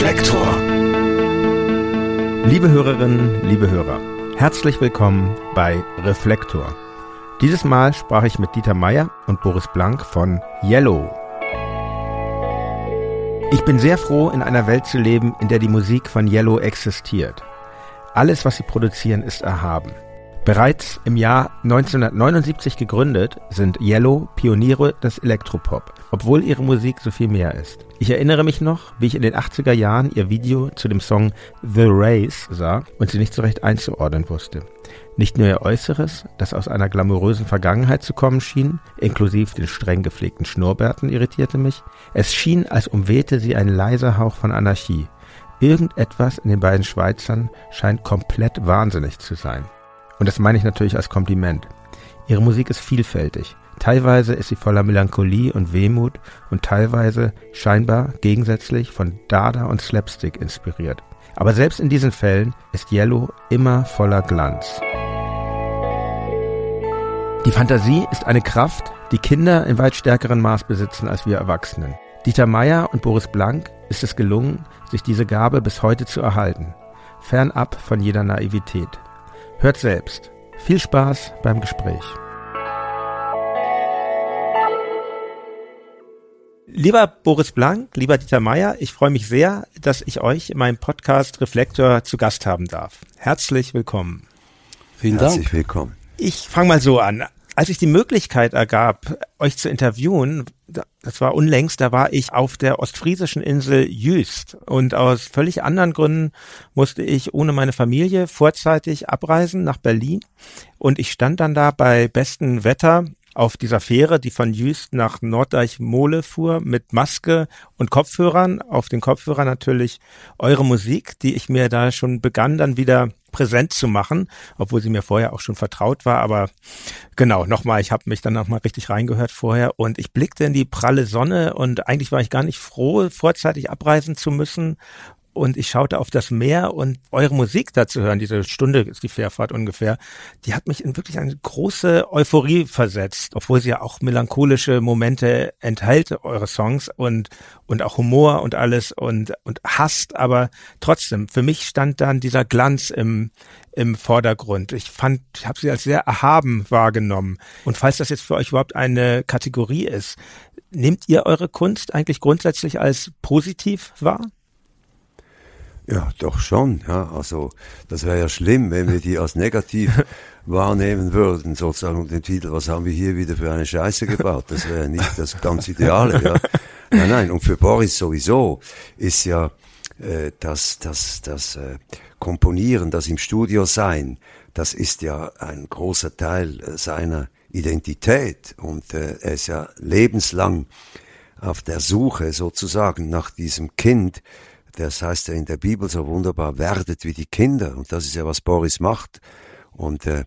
Reflektor. Liebe Hörerinnen, liebe Hörer, herzlich willkommen bei Reflektor. Dieses Mal sprach ich mit Dieter Meier und Boris Blank von Yellow. Ich bin sehr froh, in einer Welt zu leben, in der die Musik von Yellow existiert. Alles, was sie produzieren, ist erhaben. Bereits im Jahr 1979 gegründet, sind Yellow Pioniere des Elektropop, obwohl ihre Musik so viel mehr ist. Ich erinnere mich noch, wie ich in den 80er Jahren ihr Video zu dem Song The Race sah und sie nicht so recht einzuordnen wusste. Nicht nur ihr Äußeres, das aus einer glamourösen Vergangenheit zu kommen schien, inklusive den streng gepflegten Schnurrbärten irritierte mich, es schien, als umwehte sie ein leiser Hauch von Anarchie. Irgendetwas in den beiden Schweizern scheint komplett wahnsinnig zu sein. Und das meine ich natürlich als Kompliment. Ihre Musik ist vielfältig. Teilweise ist sie voller Melancholie und Wehmut und teilweise scheinbar gegensätzlich von Dada und Slapstick inspiriert. Aber selbst in diesen Fällen ist Yellow immer voller Glanz. Die Fantasie ist eine Kraft, die Kinder in weit stärkerem Maß besitzen als wir Erwachsenen. Dieter Meier und Boris Blank ist es gelungen, sich diese Gabe bis heute zu erhalten, fernab von jeder Naivität. Hört selbst. Viel Spaß beim Gespräch. Lieber Boris Blank, lieber Dieter Meier, ich freue mich sehr, dass ich euch in meinem Podcast Reflektor zu Gast haben darf. Herzlich willkommen. Vielen Dank. Herzlich willkommen. Ich fange mal so an als sich die Möglichkeit ergab, euch zu interviewen, das war unlängst, da war ich auf der ostfriesischen Insel Jüst. Und aus völlig anderen Gründen musste ich ohne meine Familie vorzeitig abreisen nach Berlin. Und ich stand dann da bei bestem Wetter auf dieser Fähre, die von Jüst nach Norddeich-Mole fuhr, mit Maske und Kopfhörern. Auf den Kopfhörern natürlich eure Musik, die ich mir da schon begann, dann wieder präsent zu machen, obwohl sie mir vorher auch schon vertraut war. Aber genau, nochmal, ich habe mich dann nochmal richtig reingehört vorher und ich blickte in die pralle Sonne und eigentlich war ich gar nicht froh, vorzeitig abreisen zu müssen und ich schaute auf das Meer und eure Musik da zu hören, diese Stunde ist die Fährfahrt ungefähr, die hat mich in wirklich eine große Euphorie versetzt, obwohl sie ja auch melancholische Momente enthält, eure Songs und, und auch Humor und alles und, und hasst, aber trotzdem, für mich stand dann dieser Glanz im, im Vordergrund. Ich fand, ich habe sie als sehr erhaben wahrgenommen. Und falls das jetzt für euch überhaupt eine Kategorie ist, nehmt ihr eure Kunst eigentlich grundsätzlich als positiv wahr? Ja, doch schon. Ja, also das wäre ja schlimm, wenn wir die als negativ wahrnehmen würden, sozusagen den Titel, was haben wir hier wieder für eine Scheiße gebaut? Das wäre nicht das ganz Ideale. Ja. Nein, nein. Und für Boris sowieso ist ja äh, das, das, das äh, Komponieren, das im Studio sein, das ist ja ein großer Teil äh, seiner Identität und äh, er ist ja lebenslang auf der Suche sozusagen nach diesem Kind, das heißt ja in der Bibel so wunderbar, werdet wie die Kinder. Und das ist ja, was Boris macht. Und äh,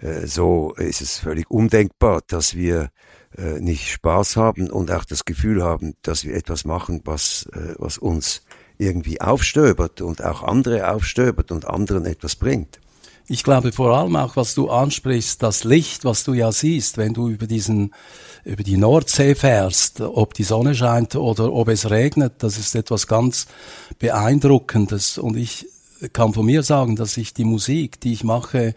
äh, so ist es völlig undenkbar, dass wir äh, nicht Spaß haben und auch das Gefühl haben, dass wir etwas machen, was, äh, was uns irgendwie aufstöbert und auch andere aufstöbert und anderen etwas bringt. Ich glaube vor allem auch, was du ansprichst, das Licht, was du ja siehst, wenn du über diesen, über die Nordsee fährst, ob die Sonne scheint oder ob es regnet, das ist etwas ganz Beeindruckendes. Und ich kann von mir sagen, dass ich die Musik, die ich mache,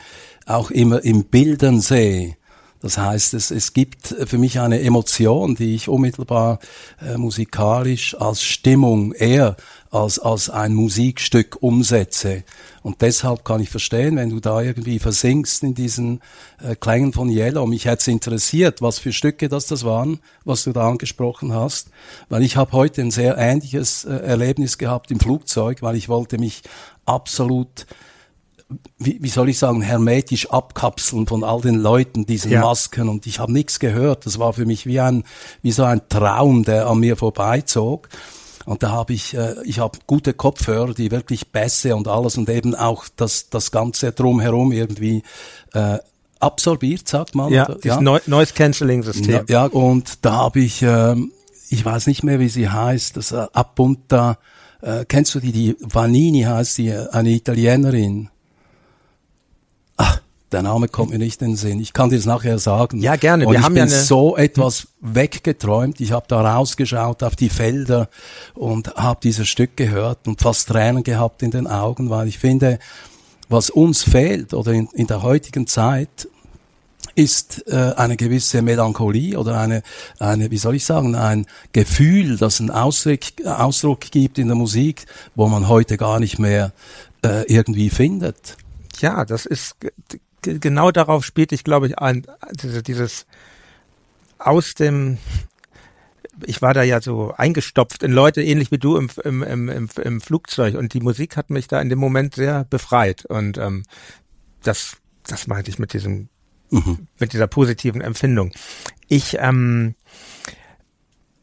auch immer im Bildern sehe. Das heißt, es, es gibt für mich eine Emotion, die ich unmittelbar äh, musikalisch als Stimmung eher als, als ein Musikstück umsetze. Und deshalb kann ich verstehen, wenn du da irgendwie versinkst in diesen äh, Klängen von Yellow. Mich hätte es interessiert, was für Stücke das das waren, was du da angesprochen hast. Weil ich habe heute ein sehr ähnliches äh, Erlebnis gehabt im Flugzeug, weil ich wollte mich absolut wie, wie soll ich sagen, hermetisch abkapseln von all den Leuten, diesen ja. Masken und ich habe nichts gehört. Das war für mich wie ein, wie so ein Traum, der an mir vorbeizog. Und da habe ich, äh, ich habe gute Kopfhörer, die wirklich Bässe und alles und eben auch das, das Ganze drumherum irgendwie äh, absorbiert, sagt man. Ja, das ja. Noise Cancelling System. Ja, und da habe ich, äh, ich weiß nicht mehr, wie sie heißt, das äh, Appunta, äh, kennst du die, die Vanini heißt die, eine Italienerin. Der Name kommt mir nicht in den Sinn. Ich kann dir das nachher sagen. Ja, gerne. Und Wir ich haben bin ja eine so etwas weggeträumt. Ich habe da rausgeschaut auf die Felder und habe dieses Stück gehört und fast Tränen gehabt in den Augen, weil ich finde, was uns fehlt oder in, in der heutigen Zeit ist äh, eine gewisse Melancholie oder eine, eine, wie soll ich sagen, ein Gefühl, das einen Ausdruck, Ausdruck gibt in der Musik, wo man heute gar nicht mehr äh, irgendwie findet. Ja, das ist genau darauf spielt ich, glaube ich, ein, diese, dieses aus dem ich war da ja so eingestopft in Leute, ähnlich wie du im, im, im, im, Flugzeug. Und die Musik hat mich da in dem Moment sehr befreit. Und ähm, das, das meinte ich mit diesem, mhm. mit dieser positiven Empfindung. Ich ähm,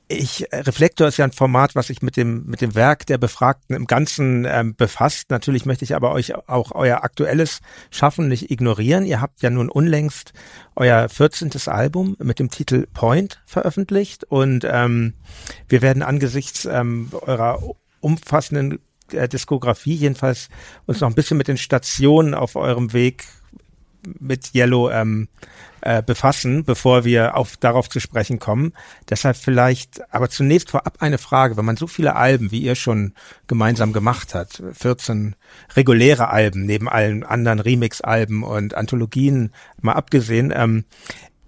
ich, äh, Reflektor ist ja ein Format, was sich mit dem, mit dem Werk der Befragten im Ganzen ähm, befasst. Natürlich möchte ich aber euch auch euer aktuelles Schaffen nicht ignorieren. Ihr habt ja nun unlängst euer 14. Album mit dem Titel Point veröffentlicht und ähm, wir werden angesichts ähm, eurer umfassenden äh, Diskografie jedenfalls uns noch ein bisschen mit den Stationen auf eurem Weg mit Yellow ähm, äh, befassen, bevor wir auf, darauf zu sprechen kommen. Deshalb vielleicht, aber zunächst vorab eine Frage, wenn man so viele Alben, wie ihr schon gemeinsam gemacht hat, 14 reguläre Alben, neben allen anderen Remix-Alben und Anthologien mal abgesehen, ähm,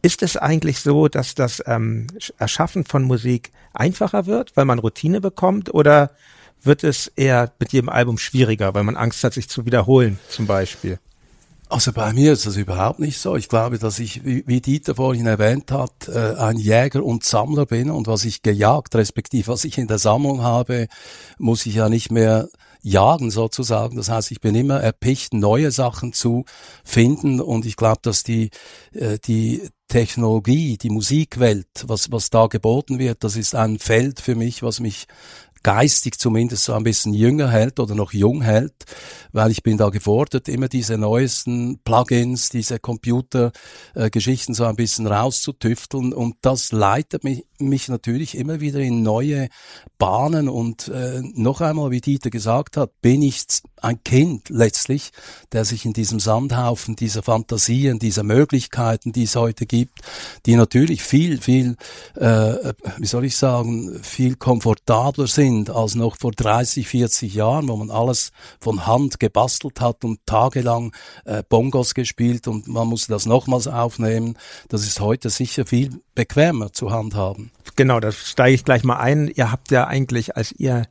ist es eigentlich so, dass das ähm, Erschaffen von Musik einfacher wird, weil man Routine bekommt, oder wird es eher mit jedem Album schwieriger, weil man Angst hat, sich zu wiederholen, zum Beispiel? Also bei mir ist das überhaupt nicht so. Ich glaube, dass ich, wie Dieter vorhin erwähnt hat, äh, ein Jäger und Sammler bin und was ich gejagt, respektive was ich in der Sammlung habe, muss ich ja nicht mehr jagen sozusagen. Das heißt, ich bin immer erpicht, neue Sachen zu finden und ich glaube, dass die, äh, die Technologie, die Musikwelt, was, was da geboten wird, das ist ein Feld für mich, was mich geistig zumindest so ein bisschen jünger hält oder noch jung hält, weil ich bin da gefordert, immer diese neuesten Plugins, diese Computergeschichten äh, so ein bisschen rauszutüfteln. Und das leitet mich, mich natürlich immer wieder in neue Bahnen. Und äh, noch einmal, wie Dieter gesagt hat, bin ich ein Kind letztlich, der sich in diesem Sandhaufen dieser Fantasien, dieser Möglichkeiten, die es heute gibt, die natürlich viel, viel, äh, wie soll ich sagen, viel komfortabler sind als noch vor 30, 40 Jahren, wo man alles von Hand gebastelt hat und tagelang äh, Bongos gespielt und man musste das nochmals aufnehmen. Das ist heute sicher viel bequemer zu handhaben. Genau, das steige ich gleich mal ein. Ihr habt ja eigentlich, als ihr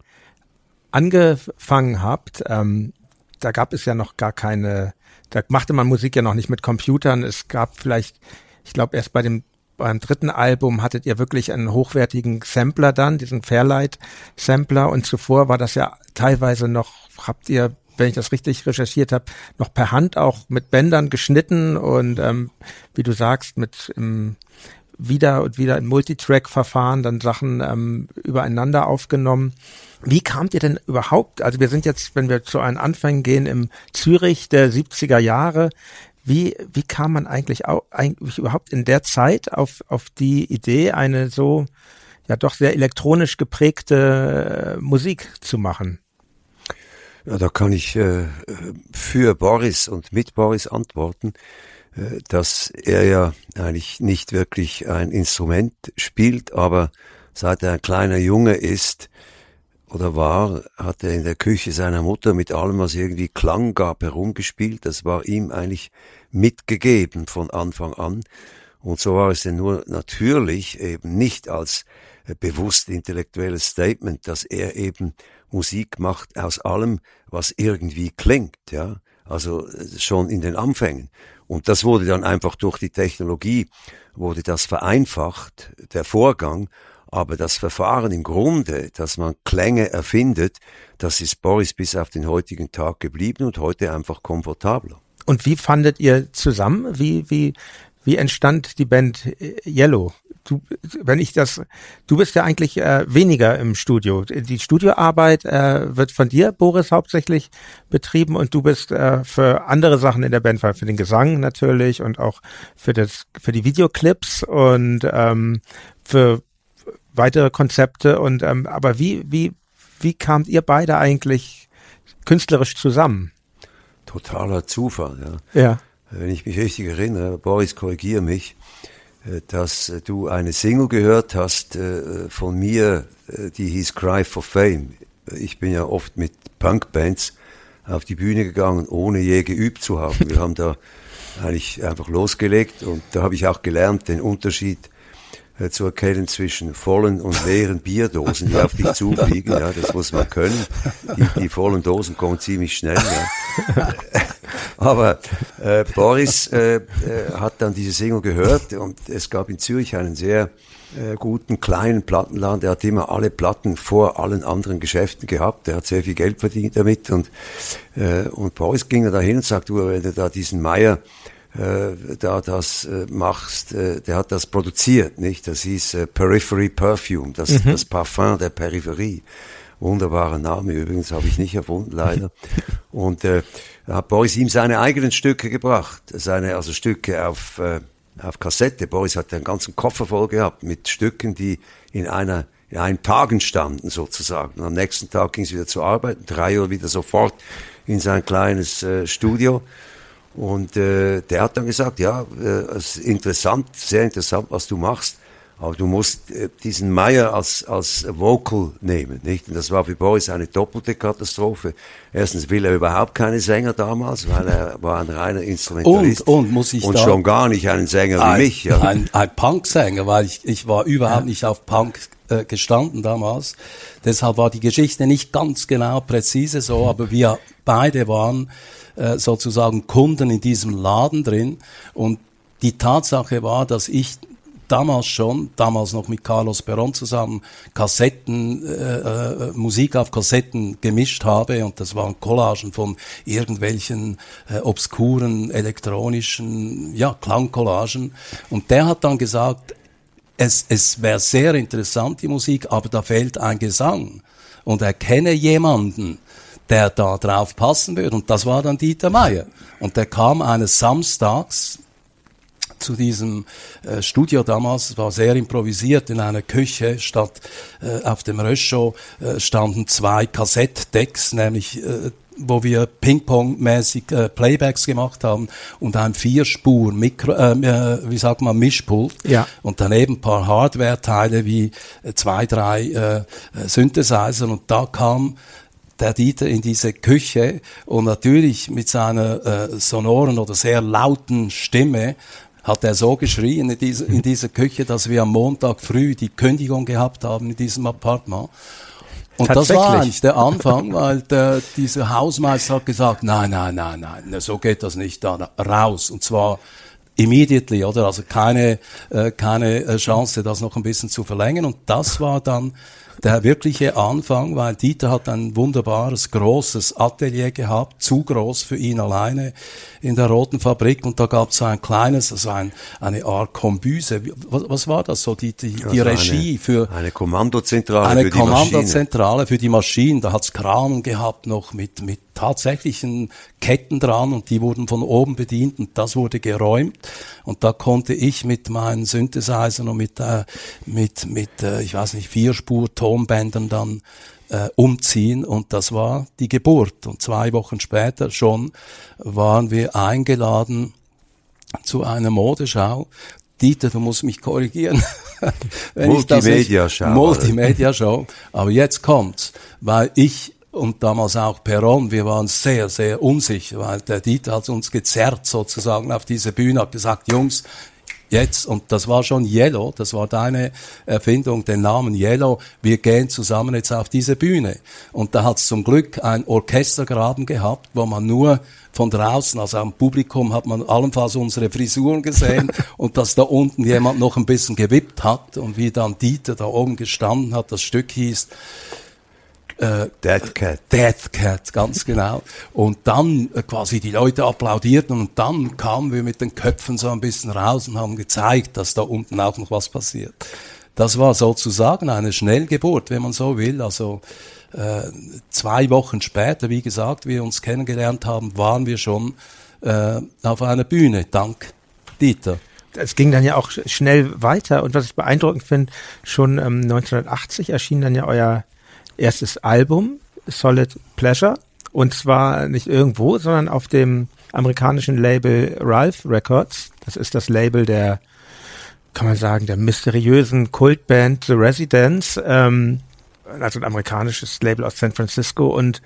angefangen habt, ähm, da gab es ja noch gar keine, da machte man Musik ja noch nicht mit Computern. Es gab vielleicht, ich glaube, erst bei dem beim dritten Album hattet ihr wirklich einen hochwertigen Sampler dann, diesen Fairlight Sampler und zuvor war das ja teilweise noch, habt ihr, wenn ich das richtig recherchiert habe, noch per Hand auch mit Bändern geschnitten und ähm, wie du sagst, mit im wieder und wieder in Multitrack-Verfahren dann Sachen ähm, übereinander aufgenommen. Wie kamt ihr denn überhaupt, also wir sind jetzt, wenn wir zu einem Anfang gehen, im Zürich der 70er Jahre, wie, wie kam man eigentlich, auch, eigentlich überhaupt in der Zeit auf, auf die Idee, eine so ja doch sehr elektronisch geprägte äh, Musik zu machen? Ja, da kann ich äh, für Boris und mit Boris antworten. Äh, dass er ja eigentlich nicht wirklich ein Instrument spielt, aber seit er ein kleiner Junge ist oder war, hat er in der Küche seiner Mutter mit allem, was irgendwie Klang gab, herumgespielt. Das war ihm eigentlich mitgegeben von Anfang an. Und so war es denn nur natürlich eben nicht als äh, bewusst intellektuelles Statement, dass er eben Musik macht aus allem, was irgendwie klingt, ja. Also äh, schon in den Anfängen. Und das wurde dann einfach durch die Technologie, wurde das vereinfacht, der Vorgang. Aber das Verfahren im Grunde, dass man Klänge erfindet, das ist Boris bis auf den heutigen Tag geblieben und heute einfach komfortabler. Und wie fandet ihr zusammen? Wie, wie, wie entstand die Band Yellow? du, wenn ich das, du bist ja eigentlich äh, weniger im Studio. Die Studioarbeit äh, wird von dir, Boris, hauptsächlich betrieben und du bist äh, für andere Sachen in der Band, für den Gesang natürlich und auch für das, für die Videoclips und ähm, für weitere Konzepte. Und ähm, aber wie, wie, wie kamt ihr beide eigentlich künstlerisch zusammen? Totaler Zufall, ja. Ja. wenn ich mich richtig erinnere, Boris, korrigiere mich, äh, dass du eine Single gehört hast äh, von mir, äh, die hieß Cry for Fame. Ich bin ja oft mit Punkbands auf die Bühne gegangen, ohne je geübt zu haben. Wir haben da eigentlich einfach losgelegt und da habe ich auch gelernt, den Unterschied äh, zu erkennen zwischen vollen und leeren Bierdosen, die auf dich zufliegen. Ja, das muss man können. Die, die vollen Dosen kommen ziemlich schnell. Ja. Aber äh, Boris äh, äh, hat dann diese Single gehört und es gab in Zürich einen sehr äh, guten kleinen Plattenladen. Der hat immer alle Platten vor allen anderen Geschäften gehabt. Der hat sehr viel Geld verdient damit und äh, und Boris ging da dahin und sagte, wenn du da diesen Meier äh, da das äh, machst, äh, der hat das produziert, nicht? Das hieß äh, Periphery Perfume, das, mhm. das Parfum der Peripherie. Wunderbarer Name übrigens, habe ich nicht erfunden, leider. Und äh, hat Boris ihm seine eigenen Stücke gebracht, seine also Stücke auf, äh, auf Kassette. Boris hat einen ganzen Koffer voll gehabt mit Stücken, die in einer in einen Tagen standen sozusagen. Und am nächsten Tag ging es wieder zur Arbeit, drei Uhr wieder sofort in sein kleines äh, Studio. Und äh, der hat dann gesagt, ja, äh, es ist interessant, sehr interessant, was du machst, aber du musst äh, diesen Meyer als, als Vocal nehmen, nicht? Und das war für Boris eine doppelte Katastrophe. Erstens will er überhaupt keine Sänger damals, weil er war ein reiner Instrumentalist. Und, und muss ich Und schon gar nicht einen Sänger ein, wie mich. Ja. Ein, ein Punk-Sänger, weil ich, ich war überhaupt nicht auf Punk äh, gestanden damals. Deshalb war die Geschichte nicht ganz genau präzise so, aber wir beide waren äh, sozusagen Kunden in diesem Laden drin. Und die Tatsache war, dass ich damals schon, damals noch mit Carlos Peron zusammen, Kassetten, äh, äh, Musik auf Kassetten gemischt habe und das waren Collagen von irgendwelchen äh, obskuren elektronischen, ja, Klangcollagen. Und der hat dann gesagt, es, es wäre sehr interessant, die Musik, aber da fehlt ein Gesang. Und er kenne jemanden, der da drauf passen würde. Und das war dann Dieter Meier. Und der kam eines Samstags zu diesem äh, Studio damals, es war sehr improvisiert in einer Küche, statt äh, auf dem Röschow äh, standen zwei Kassettdecks, nämlich äh, wo wir Ping-Pong-mäßig äh, Playbacks gemacht haben und ein Vierspur Mikro, äh, äh, wie sagt man Mischpult ja. und daneben paar Hardware-Teile wie äh, zwei, drei äh Synthesizer und da kam der Dieter in diese Küche und natürlich mit seiner äh, sonoren oder sehr lauten Stimme hat er so geschrien in dieser, in dieser Küche, dass wir am Montag früh die Kündigung gehabt haben in diesem Appartement. Und das war eigentlich der Anfang, weil der, dieser Hausmeister hat gesagt, nein, nein, nein, nein, so geht das nicht da raus. Und zwar immediately, oder? Also keine, äh, keine äh, Chance, das noch ein bisschen zu verlängern. Und das war dann der wirkliche Anfang, weil Dieter hat ein wunderbares, großes Atelier gehabt, zu groß für ihn alleine in der Roten Fabrik und da gab es so ein kleines, also ein, eine Art Kombüse. Was, was war das so, die, die, die also Regie eine, für... Eine Kommandozentrale eine für die Kommandozentrale für die Maschinen. Da hat's Kranen gehabt noch mit, mit tatsächlichen Ketten dran und die wurden von oben bedient und das wurde geräumt und da konnte ich mit meinen Synthesizern und mit, äh, mit, mit äh, ich weiß nicht, Vierspur Tonbändern dann äh, umziehen und das war die Geburt. Und zwei Wochen später schon waren wir eingeladen zu einer Modeschau. Dieter, du musst mich korrigieren. Multimedia-Show. Multimedia-Show. Aber jetzt kommt's, weil ich und damals auch Peron, wir waren sehr, sehr unsicher, weil der Dieter hat uns gezerrt sozusagen auf diese Bühne, hat gesagt, Jungs, jetzt, und das war schon Yellow, das war deine Erfindung, den Namen Yellow, wir gehen zusammen jetzt auf diese Bühne. Und da hat es zum Glück ein Orchestergraben gehabt, wo man nur von draußen, also am Publikum hat man allenfalls unsere Frisuren gesehen und dass da unten jemand noch ein bisschen gewippt hat und wie dann Dieter da oben gestanden hat, das Stück hieß äh, Dead Cat. Dead Cat, ganz genau. Und dann äh, quasi die Leute applaudierten und dann kamen wir mit den Köpfen so ein bisschen raus und haben gezeigt, dass da unten auch noch was passiert. Das war sozusagen eine Schnellgeburt, wenn man so will. Also äh, zwei Wochen später, wie gesagt, wir uns kennengelernt haben, waren wir schon äh, auf einer Bühne, dank Dieter es ging dann ja auch schnell weiter und was ich beeindruckend finde, schon ähm, 1980 erschien dann ja euer erstes Album, Solid Pleasure. Und zwar nicht irgendwo, sondern auf dem amerikanischen Label Ralph Records. Das ist das Label der, kann man sagen, der mysteriösen Kultband The Residents, ähm, also ein amerikanisches Label aus San Francisco. Und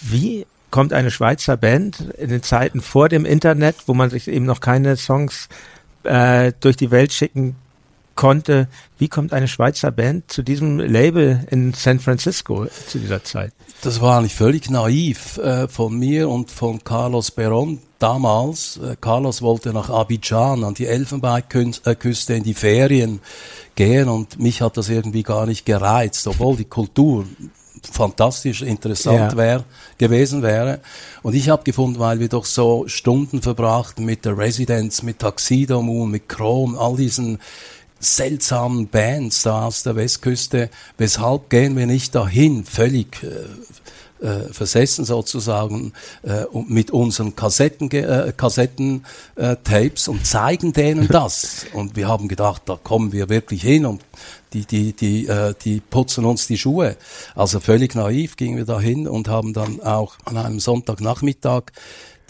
wie kommt eine Schweizer Band in den Zeiten vor dem Internet, wo man sich eben noch keine Songs äh, durch die Welt schicken konnte. Wie kommt eine Schweizer Band zu diesem Label in San Francisco zu dieser Zeit? Das war eigentlich völlig naiv äh, von mir und von Carlos Peron damals. Äh, Carlos wollte nach Abidjan an die Elfenbeinküste in die Ferien gehen und mich hat das irgendwie gar nicht gereizt, obwohl die Kultur fantastisch interessant ja. wär, gewesen wäre. Und ich habe gefunden, weil wir doch so Stunden verbrachten mit der Residence, mit Moon, mit Chrome, all diesen seltsamen Bands da aus der Westküste. Weshalb gehen wir nicht dahin, völlig äh, äh, versessen sozusagen, äh, mit unseren Kassetten, äh, Kassettentapes und zeigen denen das. Und wir haben gedacht, da kommen wir wirklich hin und die, die, die, äh, die putzen uns die Schuhe. Also völlig naiv gingen wir dahin und haben dann auch an einem Sonntagnachmittag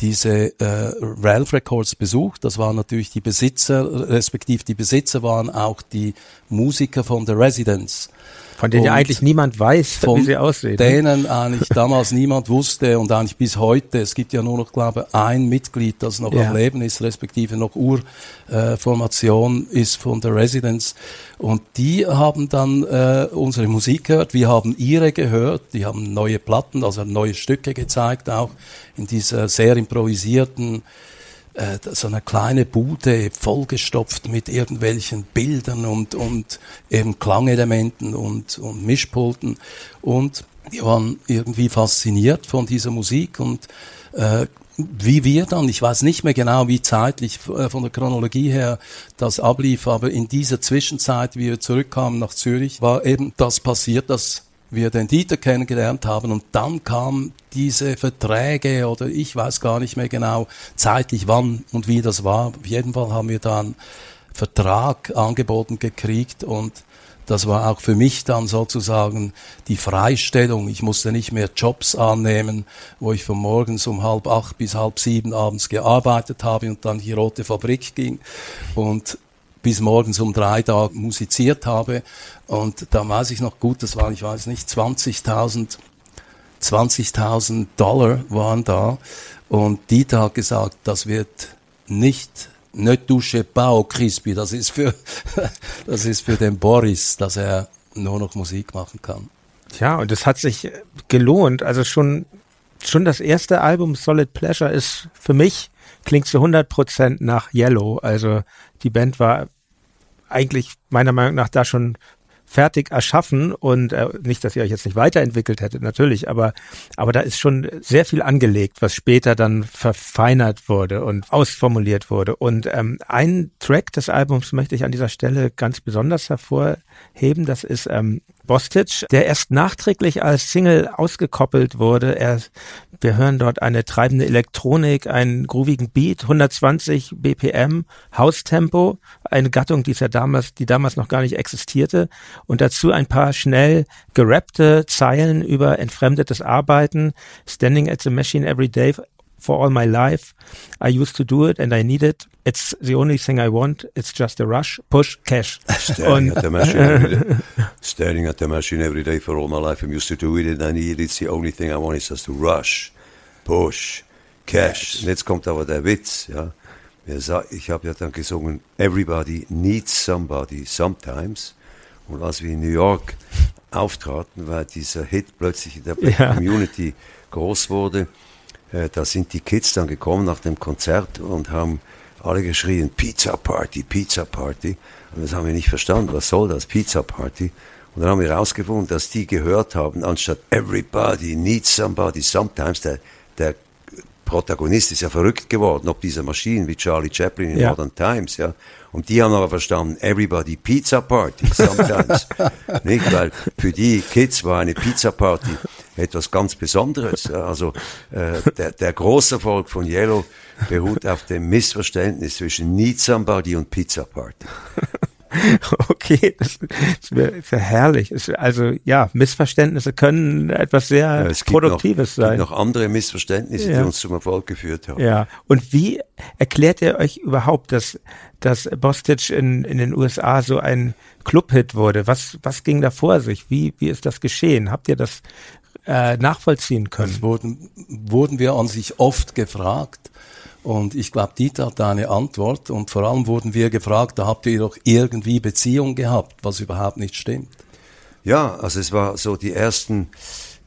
diese äh, Ralph Records besucht. Das waren natürlich die Besitzer, respektive die Besitzer waren auch die Musiker von The Residence. Von denen ja eigentlich niemand weiß, wie sie aussehen. Von denen eigentlich damals niemand wusste und eigentlich bis heute. Es gibt ja nur noch, glaube ich, ein Mitglied, das noch ja. am Leben ist, respektive noch Urformation äh, ist von The Residence. Und die haben dann äh, unsere Musik gehört. Wir haben ihre gehört. Die haben neue Platten, also neue Stücke gezeigt, auch in dieser sehr improvisierten äh, so eine kleine Bude vollgestopft mit irgendwelchen Bildern und, und eben Klangelementen und, und Mischpulten. Und die waren irgendwie fasziniert von dieser Musik und äh, wie wir dann, ich weiß nicht mehr genau, wie zeitlich äh, von der Chronologie her das ablief, aber in dieser Zwischenzeit, wie wir zurückkamen nach Zürich, war eben das passiert, dass wir den Dieter kennengelernt haben und dann kam diese Verträge oder ich weiß gar nicht mehr genau zeitlich wann und wie das war. Auf jeden Fall haben wir dann Vertrag angeboten gekriegt und das war auch für mich dann sozusagen die Freistellung. Ich musste nicht mehr Jobs annehmen, wo ich von morgens um halb acht bis halb sieben abends gearbeitet habe und dann die rote Fabrik ging und bis morgens um drei da musiziert habe. Und da weiß ich noch gut, das waren, ich weiß nicht, 20.000 20.000 Dollar waren da. Und Dieter hat gesagt, das wird nicht ne touche pas au Crispy. Das ist für, das ist für den Boris, dass er nur noch Musik machen kann. Ja, und es hat sich gelohnt. Also schon, schon das erste Album Solid Pleasure ist für mich klingt zu 100 Prozent nach Yellow. Also die Band war eigentlich meiner Meinung nach da schon fertig erschaffen und äh, nicht, dass ihr euch jetzt nicht weiterentwickelt hättet, natürlich, aber aber da ist schon sehr viel angelegt, was später dann verfeinert wurde und ausformuliert wurde. Und ähm, ein Track des Albums möchte ich an dieser Stelle ganz besonders hervorheben. Das ist ähm, Bostic, der erst nachträglich als Single ausgekoppelt wurde. Er, wir hören dort eine treibende Elektronik, einen groovigen Beat, 120 BPM, Haustempo, eine Gattung, die damals, die damals noch gar nicht existierte, und dazu ein paar schnell gerappte Zeilen über entfremdetes Arbeiten, Standing at the Machine every day for all my life. I used to do it and I need it. It's the only thing I want. It's just a rush, push, cash. Staring, at the machine every day. Staring at the machine every day for all my life. I'm used to do it and I need it. It's the only thing I want. It's just to rush, push, cash. Und jetzt kommt aber der Witz, ja. Ich habe ja dann gesungen, Everybody needs somebody sometimes. Und als wir in New York auftraten, weil dieser Hit plötzlich in der ja. Community groß wurde, äh, da sind die Kids dann gekommen nach dem Konzert und haben alle geschrien, Pizza Party, Pizza Party. Und das haben wir nicht verstanden, was soll das, Pizza Party? Und dann haben wir herausgefunden, dass die gehört haben, anstatt Everybody needs somebody sometimes, der, der Protagonist ist ja verrückt geworden, ob dieser Maschinen wie Charlie Chaplin in ja. Modern Times, ja. Und die haben aber verstanden, everybody Pizza Party sometimes. nicht? Weil für die Kids war eine Pizza Party etwas ganz Besonderes. Also äh, der, der Großerfolg von Yellow beruht auf dem Missverständnis zwischen Need Somebody und Pizza Party. okay, das, das wäre wär herrlich. Es, also ja, Missverständnisse können etwas sehr es Produktives noch, sein. gibt noch andere Missverständnisse, Ja. die uns zum Erfolg geführt haben. Ja, und wie erklärt ihr euch überhaupt, dass, dass Bostic in, in den USA so ein Clubhit wurde? Was, was ging da vor sich? Wie, wie ist das geschehen? Habt ihr das äh, nachvollziehen können? Das wurden, wurden wir an sich oft gefragt. Und ich glaube, Dieter hat da eine Antwort. Und vor allem wurden wir gefragt, da habt ihr doch irgendwie Beziehung gehabt, was überhaupt nicht stimmt. Ja, also es war so die ersten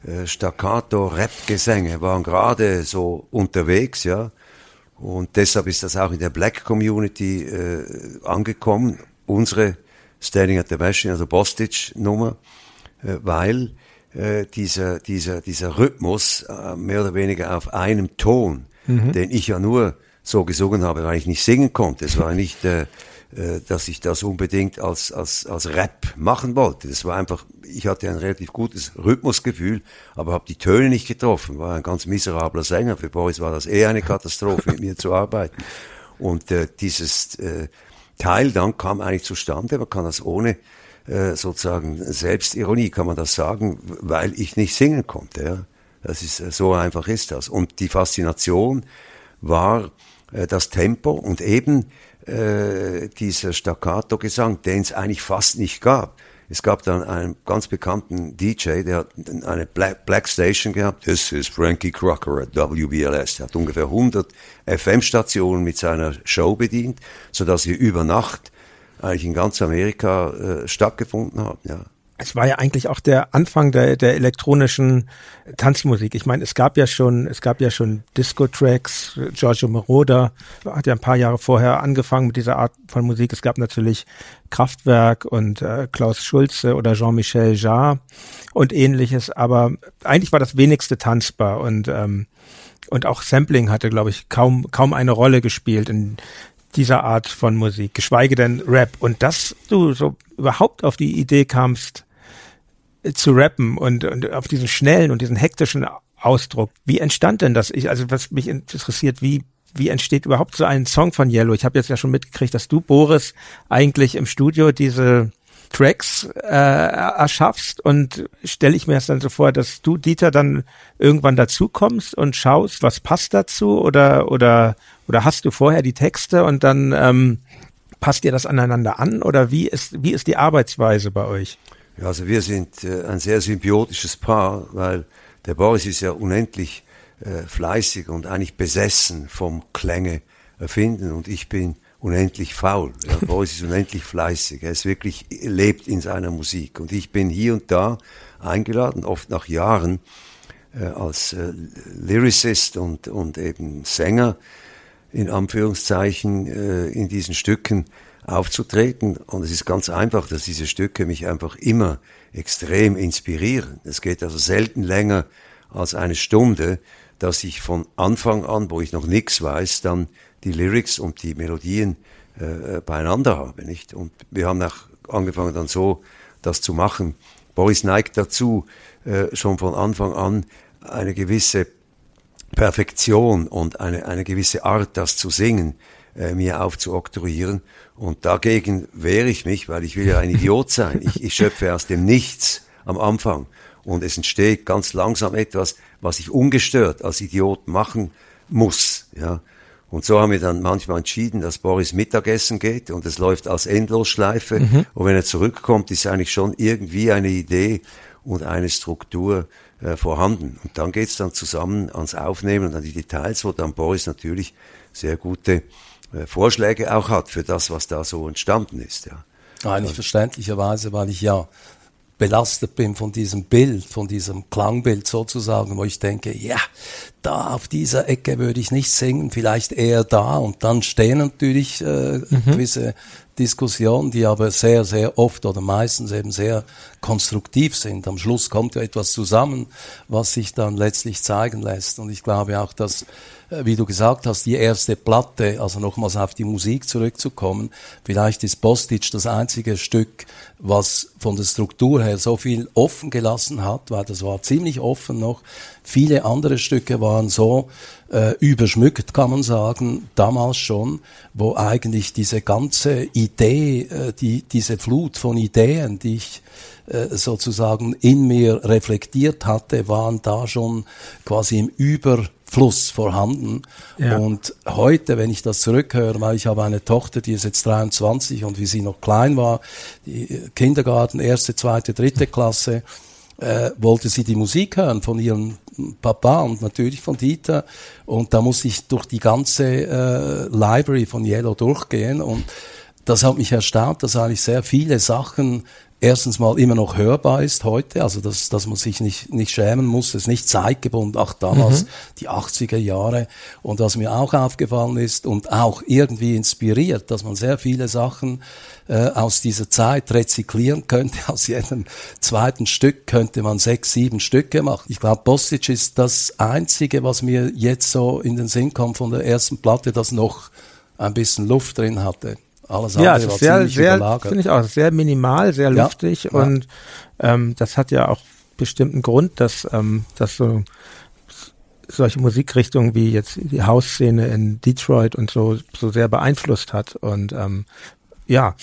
äh, Staccato-Rap-Gesänge waren gerade so unterwegs, ja. Und deshalb ist das auch in der Black Community äh, angekommen, unsere Standing at the Machine, also Bostage-Nummer, äh, weil äh, dieser, dieser, dieser Rhythmus äh, mehr oder weniger auf einem Ton, den ich ja nur so gesungen habe, weil ich nicht singen konnte. Es war nicht, äh, äh, dass ich das unbedingt als, als, als Rap machen wollte. Das war einfach, ich hatte ein relativ gutes Rhythmusgefühl, aber habe die Töne nicht getroffen. War ein ganz miserabler Sänger. Für Boris war das eh eine Katastrophe, mit mir zu arbeiten. Und äh, dieses äh, Teil dann kam eigentlich zustande, man kann das ohne äh, sozusagen Selbstironie, kann man das sagen, weil ich nicht singen konnte. Ja. Das ist, äh, so einfach ist das. Und die Faszination war äh, das Tempo und eben äh, dieser Staccato-Gesang, den es eigentlich fast nicht gab. Es gab dann einen ganz bekannten DJ, der hat eine Black, Black Station gehabt. This is Frankie Crocker at WBLS. Der hat ungefähr 100 FM-Stationen mit seiner Show bedient, sodass wir über Nacht eigentlich in ganz Amerika äh, stattgefunden haben. Ja. Es war ja eigentlich auch der Anfang der, der elektronischen Tanzmusik. Ich meine, es gab ja schon, es gab ja schon Disco-Tracks. Giorgio Moroder hat ja ein paar Jahre vorher angefangen mit dieser Art von Musik. Es gab natürlich Kraftwerk und äh, Klaus Schulze oder Jean-Michel Jarre und ähnliches. Aber eigentlich war das wenigste tanzbar und ähm, und auch Sampling hatte, glaube ich, kaum kaum eine Rolle gespielt in dieser Art von Musik, geschweige denn Rap. Und dass du so überhaupt auf die Idee kamst, äh, zu rappen und, und auf diesen schnellen und diesen hektischen Ausdruck. Wie entstand denn das? Ich, also was mich interessiert, wie wie entsteht überhaupt so ein Song von Yellow? Ich habe jetzt ja schon mitgekriegt, dass du Boris eigentlich im Studio diese Tracks äh, erschaffst und stelle ich mir das dann so vor, dass du Dieter dann irgendwann dazu kommst und schaust, was passt dazu oder oder oder hast du vorher die Texte und dann ähm, passt ihr das aneinander an oder wie ist wie ist die Arbeitsweise bei euch? Ja, also wir sind äh, ein sehr symbiotisches Paar, weil der Boris ist ja unendlich äh, fleißig und eigentlich besessen vom Klänge erfinden und ich bin unendlich faul. Ja, Boris ist unendlich fleißig. Er ist wirklich lebt in seiner Musik und ich bin hier und da eingeladen, oft nach Jahren äh, als äh, Lyricist und und eben Sänger in Anführungszeichen äh, in diesen Stücken aufzutreten. Und es ist ganz einfach, dass diese Stücke mich einfach immer extrem inspirieren. Es geht also selten länger als eine Stunde, dass ich von Anfang an, wo ich noch nichts weiß, dann die Lyrics und die Melodien äh, beieinander habe, nicht? Und wir haben auch angefangen dann so, das zu machen. Boris neigt dazu, äh, schon von Anfang an eine gewisse Perfektion und eine, eine gewisse Art, das zu singen, äh, mir aufzuoktroyieren. Und dagegen wehre ich mich, weil ich will ja ein Idiot sein. Ich, ich schöpfe aus dem Nichts am Anfang. Und es entsteht ganz langsam etwas, was ich ungestört als Idiot machen muss. Ja. Und so haben wir dann manchmal entschieden, dass Boris Mittagessen geht und es läuft als Endlosschleife. Mhm. Und wenn er zurückkommt, ist eigentlich schon irgendwie eine Idee und eine Struktur äh, vorhanden. Und dann geht's dann zusammen ans Aufnehmen und an die Details, wo dann Boris natürlich sehr gute äh, Vorschläge auch hat für das, was da so entstanden ist. Ja. Eigentlich verständlicherweise, weil ich ja belastet bin von diesem Bild, von diesem Klangbild sozusagen, wo ich denke, ja, da auf dieser Ecke würde ich nicht singen, vielleicht eher da und dann stehen natürlich äh, mhm. gewisse Diskussionen, die aber sehr, sehr oft oder meistens eben sehr konstruktiv sind. Am Schluss kommt ja etwas zusammen, was sich dann letztlich zeigen lässt. Und ich glaube auch, dass, wie du gesagt hast, die erste Platte, also nochmals auf die Musik zurückzukommen, vielleicht ist Bostic das einzige Stück, was von der Struktur her so viel offen gelassen hat, weil das war ziemlich offen noch. Viele andere Stücke waren so äh, überschmückt, kann man sagen, damals schon, wo eigentlich diese ganze Idee, äh, die, diese Flut von Ideen, die ich äh, sozusagen in mir reflektiert hatte, waren da schon quasi im Überfluss vorhanden. Ja. Und heute, wenn ich das zurückhöre, weil ich habe eine Tochter, die ist jetzt 23 und wie sie noch klein war, die Kindergarten, erste, zweite, dritte Klasse, äh, wollte sie die Musik hören von ihrem Papa und natürlich von Dieter. Und da muss ich durch die ganze äh, Library von Yellow durchgehen und das hat mich erstaunt, dass eigentlich sehr viele Sachen erstens mal immer noch hörbar ist heute, also dass, dass man sich nicht, nicht schämen muss, es ist nicht zeitgebunden, ach damals mhm. die 80er Jahre. Und was mir auch aufgefallen ist und auch irgendwie inspiriert, dass man sehr viele Sachen äh, aus dieser Zeit rezyklieren könnte. Aus jedem zweiten Stück könnte man sechs, sieben Stücke machen. Ich glaube, Bostic ist das Einzige, was mir jetzt so in den Sinn kommt von der ersten Platte, das noch ein bisschen Luft drin hatte. Alles andere ja, es ist sehr, sehr, finde ich auch, sehr minimal, sehr luftig ja, und Ähm, das hat ja auch bestimmten Grund, dass, ähm, dass so solche Musikrichtungen wie jetzt die Hausszene in Detroit und so so sehr beeinflusst hat und ähm, ja,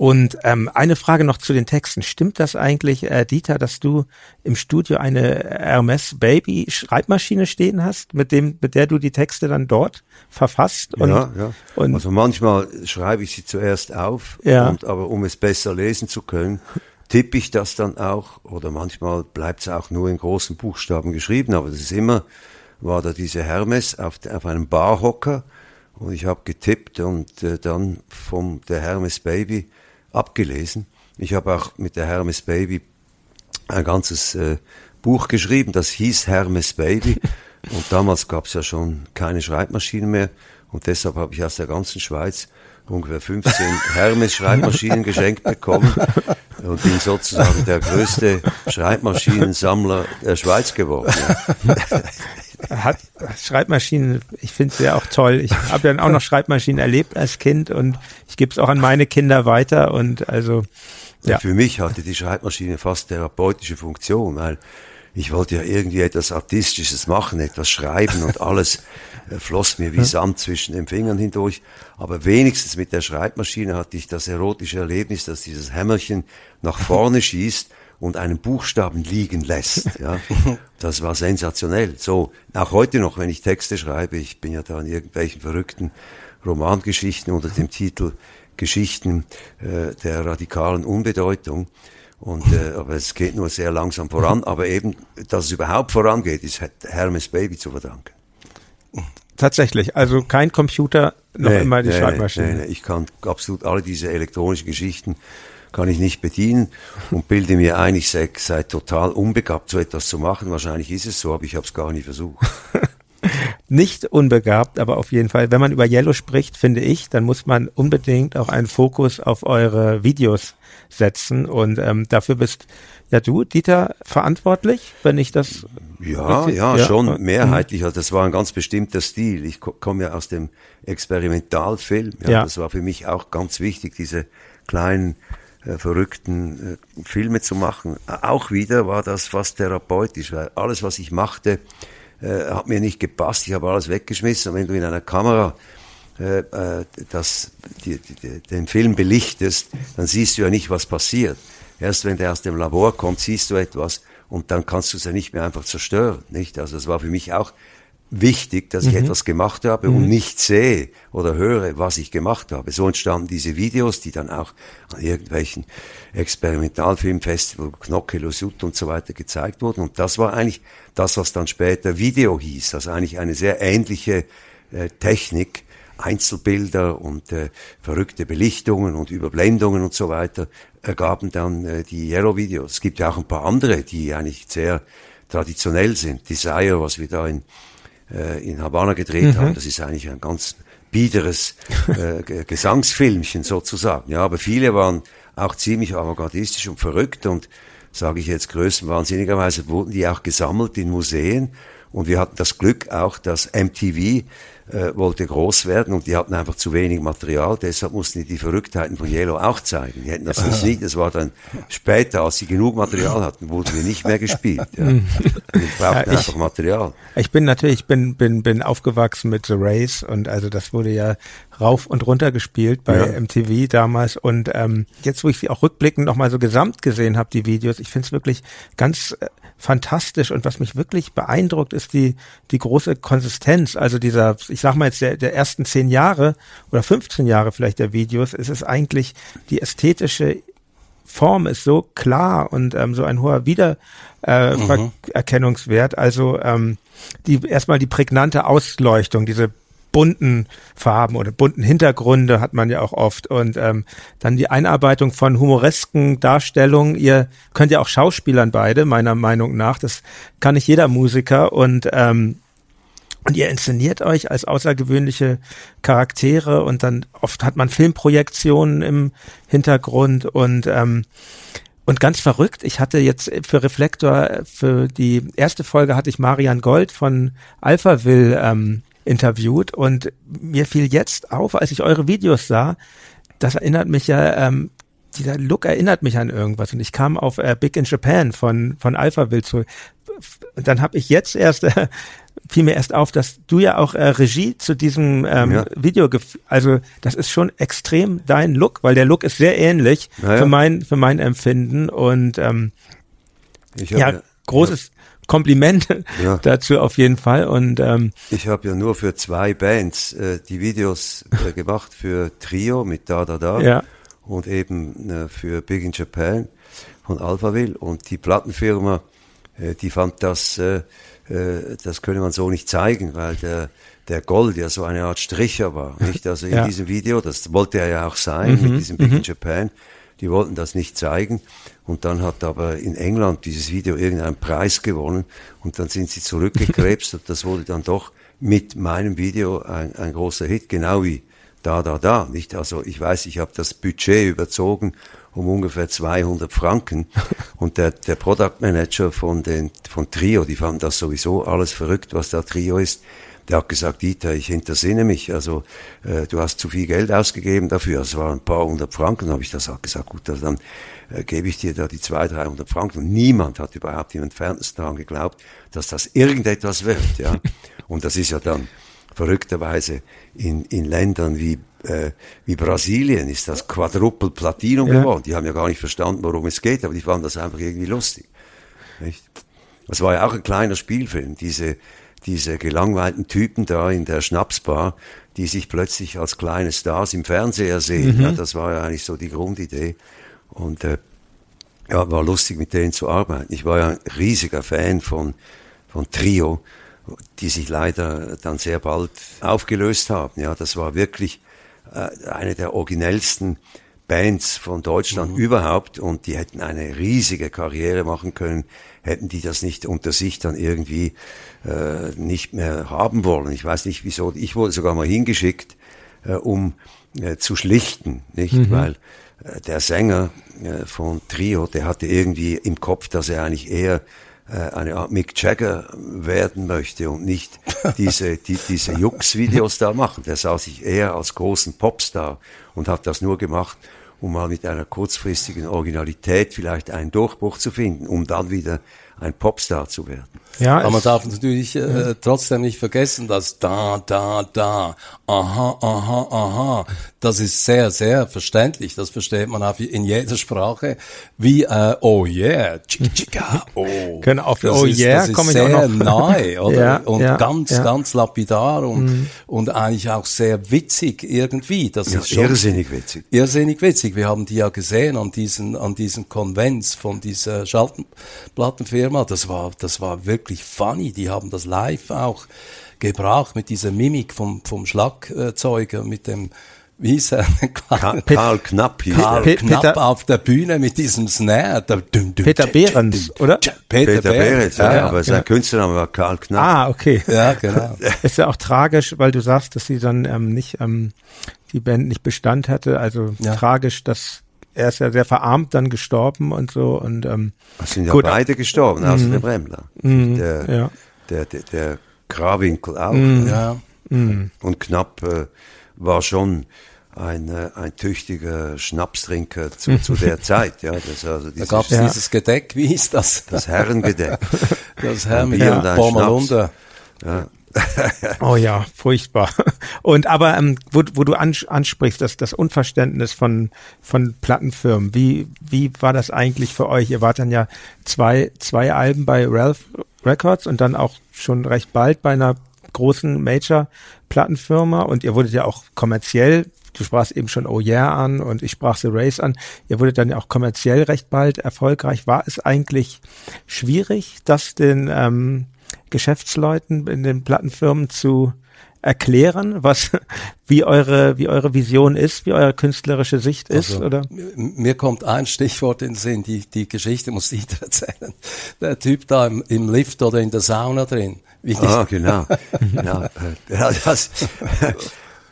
und ähm, eine Frage noch zu den Texten. Stimmt das eigentlich, äh, Dieter, dass du im Studio eine Hermes Baby Schreibmaschine stehen hast, mit dem, mit der du die Texte dann dort verfasst? Und, ja, ja. Und also manchmal schreibe ich sie zuerst auf, ja. und, aber um es besser lesen zu können, tippe ich das dann auch oder manchmal bleibt es auch nur in großen Buchstaben geschrieben, aber das ist immer, war da diese Hermes auf, auf einem Barhocker und ich habe getippt und äh, dann vom der Hermes Baby abgelesen. Ich habe auch mit der Hermes Baby ein ganzes äh, Buch geschrieben, das hieß Hermes Baby. Und damals gab es ja schon keine Schreibmaschinen mehr. Und deshalb habe ich aus der ganzen Schweiz ungefähr 15 Hermes-Schreibmaschinen geschenkt bekommen und bin sozusagen der größte Schreibmaschinensammler der Schweiz geworden. Hat Schreibmaschinen, ich finde sie ja auch toll. Ich habe ja auch noch Schreibmaschinen erlebt als Kind und ich gebe es auch an meine Kinder weiter und also ja. Für mich hatte die Schreibmaschine fast therapeutische Funktion, weil ich wollte ja irgendwie etwas Artistisches machen, etwas schreiben und alles äh, floss mir wie Sand zwischen den Fingern hindurch. Aber wenigstens mit der Schreibmaschine hatte ich das erotische Erlebnis, dass dieses Hämmerchen nach vorne schießt und einen Buchstaben liegen lässt. Ja, das war sensationell. So, auch heute noch, wenn ich Texte schreibe, ich bin ja da in irgendwelchen verrückten Romangeschichten unter dem Titel Geschichten äh, der radikalen Unbedeutung. Und, äh, aber es geht nur sehr langsam voran. Aber eben, dass es überhaupt vorangeht, ist Hermes Baby zu verdanken. Tatsächlich, also kein Computer, noch nee, immer die nee, Schreibmaschine. Nee, nee, ich kann absolut alle diese elektronischen Geschichten kann ich nicht bedienen und bilde mir ein, ich sei, sei total unbegabt, so etwas zu machen. Wahrscheinlich ist es so, aber ich habe es gar nicht versucht. nicht unbegabt, aber auf jeden Fall, wenn man über Yellow spricht, finde ich, dann muss man unbedingt auch einen Fokus auf eure Videos setzen. Und ähm, dafür bist ja du, Dieter, verantwortlich, wenn ich das. Ja, ja, ja, schon mhm. mehrheitlich. Also das war ein ganz bestimmter Stil. Ich komme ja aus dem Experimentalfilm. Ja, ja. Das war für mich auch ganz wichtig, diese kleinen äh, verrückten äh, Filme zu machen. Auch wieder war das fast therapeutisch, weil alles, was ich machte, äh, hat mir nicht gepasst. Ich habe alles weggeschmissen. Und wenn du in einer Kamera das, die, die, den Film belichtest, dann siehst du ja nicht, was passiert. Erst wenn der aus dem Labor kommt, siehst du etwas und dann kannst du es ja nicht mehr einfach zerstören. Nicht? Also das war für mich auch wichtig, dass ich mhm. etwas gemacht habe mhm. und nicht sehe oder höre, was ich gemacht habe. So entstanden diese Videos, die dann auch an irgendwelchen Experimentalfilmfestivals, Knocke, Lusut und so weiter gezeigt wurden. Und das war eigentlich das, was dann später Video hieß. Also eigentlich eine sehr ähnliche äh, Technik, Einzelbilder und äh, verrückte Belichtungen und Überblendungen und so weiter ergaben dann äh, die Yellow-Videos. Es gibt ja auch ein paar andere, die eigentlich sehr traditionell sind. Desire, was wir da in äh, in Havanna gedreht mhm. haben. Das ist eigentlich ein ganz biederes äh, Gesangsfilmchen sozusagen. Ja, aber viele waren auch ziemlich avantgardistisch und verrückt und sage ich jetzt größenwahnsinnigerweise wurden die auch gesammelt in Museen und wir hatten das Glück auch, dass MTV äh, wollte groß werden und die hatten einfach zu wenig Material, deshalb mussten die die Verrücktheiten von Yellow auch zeigen. Die hätten das sonst nicht, das war dann später, als sie genug Material hatten, wurden wir nicht mehr gespielt. Ja. Wir brauchten Ja, ich- einfach Material. Ich bin natürlich, bin, bin, bin aufgewachsen mit The Race und also das wurde ja rauf und runter gespielt bei Ja. MTV damals und ähm, jetzt, wo ich sie auch rückblickend nochmal so gesamt gesehen habe, die Videos, ich finde es wirklich ganz äh, fantastisch und was mich wirklich beeindruckt, ist die, die große Konsistenz, also dieser, ich sag mal jetzt der, der ersten zehn Jahre oder 15 Jahre vielleicht der Videos, ist es eigentlich die ästhetische Form ist so klar und ähm, so ein hoher Wiedererkennungswert. also ähm, die erstmal die prägnante Ausleuchtung, diese bunten Farben oder bunten Hintergründe hat man ja auch oft und ähm, dann die Einarbeitung von humoresken Darstellungen. Ihr könnt ja auch Schauspielern beide, meiner Meinung nach. Das kann nicht jeder Musiker und ähm, und ihr inszeniert euch als außergewöhnliche Charaktere und dann oft hat man Filmprojektionen im Hintergrund und ähm, und ganz verrückt, ich hatte jetzt für Reflektor, für die erste Folge hatte ich Marian Gold von Alphaville ähm, interviewt und mir fiel jetzt auf, als ich eure Videos sah, das erinnert mich ja, ähm, dieser Look erinnert mich an irgendwas und ich kam auf äh, Big in Japan von, von Alphaville zu. Und dann habe ich jetzt erst, äh, fiel mir erst auf, dass du ja auch äh, Regie zu diesem ähm, Ja. Video, gef- also das ist schon extrem dein Look, weil der Look ist sehr ähnlich Ja, ja. für mein für mein Empfinden und ähm, Ich ja, habe großes Kompliment Ja. dazu auf jeden Fall und ähm, ich hab ja nur für zwei Bands äh, die Videos äh, gemacht, für Trio mit Da Da Da Ja. und eben äh, für Big in Japan von Alphaville und die Plattenfirma, äh, die fand das, äh, das könne man so nicht zeigen, weil der, der Gold ja so eine Art Stricher war, nicht? Also in Ja. diesem Video, das wollte er ja auch sein, mit diesem Big in Japan, die wollten das nicht zeigen. Und dann hat aber in England dieses Video irgendeinen Preis gewonnen. Und dann sind sie zurückgekrebst und das wurde dann doch mit meinem Video ein, ein großer Hit, genau wie da, da, da, nicht? Also ich weiß, ich habe das Budget überzogen um ungefähr 200 Franken und der, der Product Manager von den, von Trio, die fanden das sowieso alles verrückt, was da Trio ist. Der hat gesagt, Dieter, ich hintersinne mich, also äh, du hast zu viel Geld ausgegeben dafür, es waren ein paar hundert Franken, habe ich das auch gesagt, gut, also dann äh, gebe ich dir da die 200, 300 Franken und niemand hat überhaupt im entferntesten daran geglaubt, dass das irgendetwas wird, ja. Und das ist ja dann verrückterweise in, in Ländern wie, äh, wie Brasilien ist das Quadruple Platinum Ja. geworden. Die haben ja gar nicht verstanden, worum es geht, aber die fanden das einfach irgendwie lustig. Nicht? Das war ja auch ein kleiner Spielfilm, diese, diese gelangweilten Typen da in der Schnapsbar, die sich plötzlich als kleine Stars im Fernseher sehen. Ja, das war ja eigentlich so die Grundidee. Und äh, ja, war lustig mit denen zu arbeiten. Ich war ja ein riesiger Fan von, von Trio, die sich leider dann sehr bald aufgelöst haben. Ja, das war wirklich äh, eine der originellsten Bands von Deutschland überhaupt und die hätten eine riesige Karriere machen können, hätten die das nicht unter sich dann irgendwie äh, nicht mehr haben wollen. Ich weiß nicht wieso. Ich wurde sogar mal hingeschickt, äh, um äh, zu schlichten, nicht? Weil äh, der Sänger äh, von Trio, der hatte irgendwie im Kopf, dass er eigentlich eher eine Art Mick Jagger werden möchte und nicht diese, die, diese Jux-Videos da machen. Der sah sich eher als großen Popstar und hat das nur gemacht, um mal mit einer kurzfristigen Originalität vielleicht einen Durchbruch zu finden, um dann wieder ein Popstar zu werden. Ja, Aber man darf natürlich äh, trotzdem nicht vergessen, dass da, da, da, aha, aha, aha, das ist sehr, sehr verständlich. Das versteht man auch in jeder Sprache. Wie, äh, oh yeah, chica, oh. Genau, auf das oh ist, yeah das ist komme ich auch sehr nahe, oder? Ja, und ja, ganz, ja. Mhm. ganz lapidar und, und eigentlich auch sehr witzig irgendwie. Das Ja, ist schon irrsinnig witzig. Irrsinnig witzig. Wir haben die ja gesehen an diesen, an diesen Konvents von dieser Schallplattenfirma. Das war, das war wirklich funny. Die haben das live auch gebracht mit dieser Mimik vom, vom Schlagzeuger, mit dem, wie hieß er? Ka Karl Knapp hieß Karl. Pe- Knapp Peter- auf der Bühne mit diesem Snare. Da, dum, dum, Peter Behrens, oder? Peter, Peter Behrens, ja, ja, aber sein Künstlername war Karl Knapp. ah, okay. ja, genau. Ist ja auch tragisch, weil du sagst, dass sie dann ähm, nicht ähm, die Band nicht Bestand hatte. Also Ja. tragisch, dass er ist ja sehr verarmt dann gestorben und so und ähm, Es sind ja Gut. beide gestorben, außer der Bremler. der, ja. der, der, der Krawinkel auch. Ja. Mhm. Und Knapp äh, war schon ein, äh, ein tüchtiger Schnapstrinker zu, zu der Zeit. Ja, das also da gab es ja. dieses Gedeck, wie hieß das? Das Herrengedeck. das Herren mit ja. Ja. oh ja, furchtbar. Und aber ähm, wo, wo du ansprichst, das, das Unverständnis von von Plattenfirmen, wie wie war das eigentlich für euch? Ihr wart dann ja zwei zwei Alben bei Ralph Records und dann auch schon recht bald bei einer großen Major Plattenfirma und ihr wurdet ja auch kommerziell du sprachst eben schon Oh Yeah an und ich sprach The Race an. Ihr wurdet dann ja auch kommerziell recht bald erfolgreich. War es eigentlich schwierig, das den ähm, Geschäftsleuten in den Plattenfirmen zu erklären, was wie eure wie eure Vision ist, wie eure künstlerische Sicht ist, also, oder? Mir kommt ein Stichwort in den Sinn, die die Geschichte muss ich erzählen. Der Typ da im, im Lift oder in der Sauna drin. Wie ah, genau. genau. Ja, das,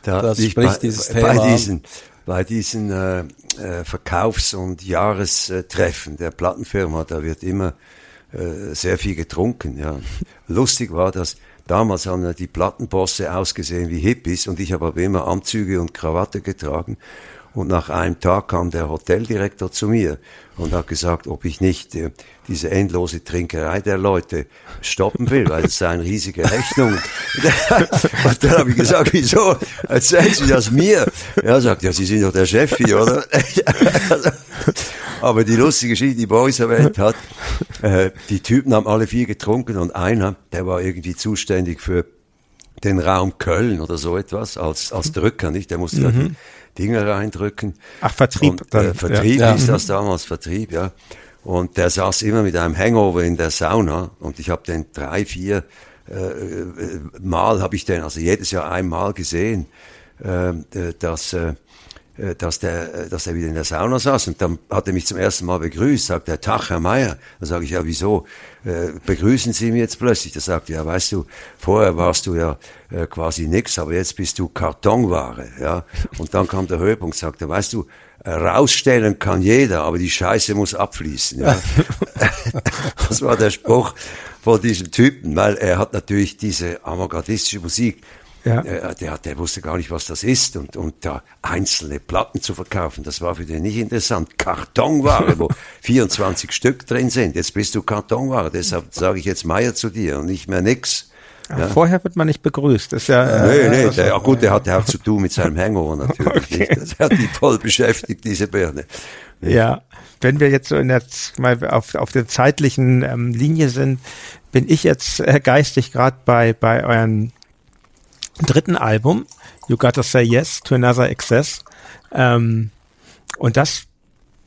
da, das spricht bei, dieses bei, Thema bei diesen, bei diesen äh, äh, Verkaufs- und Jahrestreffen der Plattenfirma, da wird immer äh, sehr viel getrunken. Ja. Lustig war, dass damals haben die Plattenbosse ausgesehen wie Hippies und ich habe aber immer Anzüge und Krawatte getragen. Und nach einem Tag kam der Hoteldirektor zu mir und hat gesagt, ob ich nicht äh, diese endlose Trinkerei der Leute stoppen will, weil es sei eine riesige Rechnung. und dann habe ich gesagt, wieso erzählen Sie das mir? Er sagt, ja, Sie sind doch der Chef hier, oder? Aber die lustige Geschichte, die Boris erwähnt hat, äh, die Typen haben alle vier getrunken und einer, der war irgendwie zuständig für den Raum Köln oder so etwas als, als Drücker, nicht? Der musste mhm. Dinge reindrücken. Ach, Vertrieb. Und, äh, Vertrieb ja. ist das damals, Vertrieb, ja. Und der saß immer mit einem Hangover in der Sauna und ich habe den drei, vier äh, äh Mal habe ich den, also jedes Jahr einmal gesehen, äh, dass äh, äh, dass der, äh, dass er wieder in der Sauna saß und dann hat er mich zum ersten Mal begrüßt, sagt er, Tag, Herr Meier. Dann sage ich, ja, wieso? Äh, begrüßen Sie mich jetzt plötzlich? Da sagt ja, weißt du, vorher warst du ja äh, quasi nix, aber jetzt bist du Kartonware, ja. Und dann kam der Höhepunkt, sagt er, weißt du, rausstellen kann jeder, aber die Scheiße muss abfließen, ja. das war der Spruch von diesem Typen, weil er hat natürlich diese avantgardistische Musik ja. Der, der, der wusste gar nicht, was das ist. Und, und da einzelne Platten zu verkaufen, das war für den nicht interessant. Kartonware, wo 24 Stück drin sind. Jetzt bist du Kartonware. Deshalb sage ich jetzt Meier zu dir und nicht mehr nix. Ja. Vorher wird man nicht begrüßt. Das ist ja, äh, nee, nee, der, ja gut, der hatte auch zu tun mit seinem Hangover natürlich. Okay. Das hat die voll beschäftigt, diese Birne. Ja, wenn wir jetzt so in der mal auf, auf der zeitlichen ähm, Linie sind, bin ich jetzt äh, geistig gerade bei bei euren dritten Album, You Gotta Say Yes to Another Excess. Ähm, und das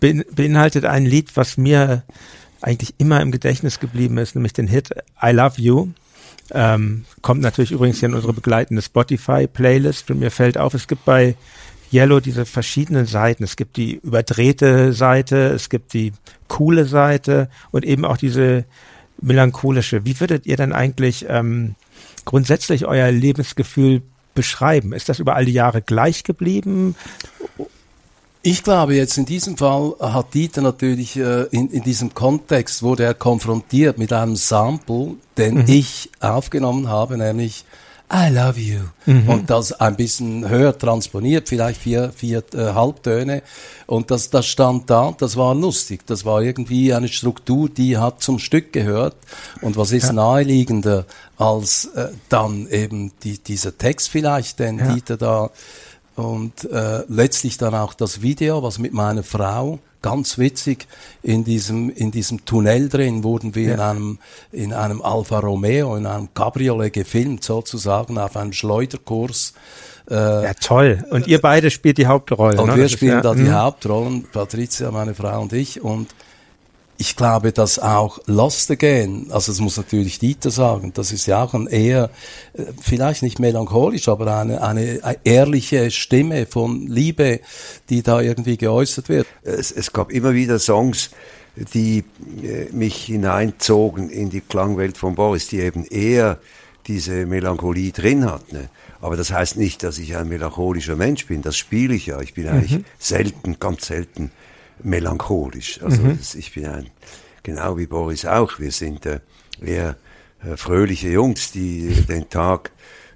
beinhaltet ein Lied, was mir eigentlich immer im Gedächtnis geblieben ist, nämlich den Hit I Love You. Ähm, kommt natürlich übrigens hier in unsere begleitende Spotify-Playlist und mir fällt auf, es gibt bei Yellow diese verschiedenen Seiten. Es gibt die überdrehte Seite, es gibt die coole Seite und eben auch diese melancholische. Wie würdet ihr denn eigentlich ähm, grundsätzlich euer Lebensgefühl beschreiben? Ist das über all die Jahre gleich geblieben? Ich glaube jetzt in diesem Fall hat Dieter natürlich äh, in, in diesem Kontext wurde er konfrontiert mit einem Sample, den mhm. ich aufgenommen habe, nämlich I love you. Mhm. Und das ein bisschen höher transponiert, vielleicht vier, vier äh, Halbtöne. Und das, das stand da, das war lustig. Das war irgendwie eine Struktur, die hat zum Stück gehört. Und was ist ja. naheliegender als äh, dann eben die, dieser Text vielleicht, den ja. Dieter da und äh, letztlich dann auch das Video, was mit meiner Frau ganz witzig, in diesem, in diesem Tunnel drin wurden wir ja. in einem, in einem Alfa Romeo, in einem Cabriolet gefilmt, sozusagen auf einem Schleuderkurs. Äh, ja, toll. Und ihr beide spielt die Hauptrolle. Und ne? wir spielen ja, da die mh. Hauptrollen, Patricia, meine Frau und ich. Und ich glaube, dass auch Lost Again, also das muss natürlich Dieter sagen, das ist ja auch ein eher, äh, vielleicht nicht melancholisch, aber eine, eine ehrliche Stimme von Liebe, die da irgendwie geäußert wird. Es, es gab immer wieder Songs, die äh, mich hineinzogen in die Klangwelt von Boris, die eben eher diese Melancholie drin hat. Ne? Aber das heißt nicht, dass ich ein melancholischer Mensch bin. Das spiele ich ja. Ich bin eigentlich mhm. selten, ganz selten melancholisch. Also mhm. das, ich bin ein, genau wie Boris auch, wir sind äh, eher äh, fröhliche Jungs, die den Tag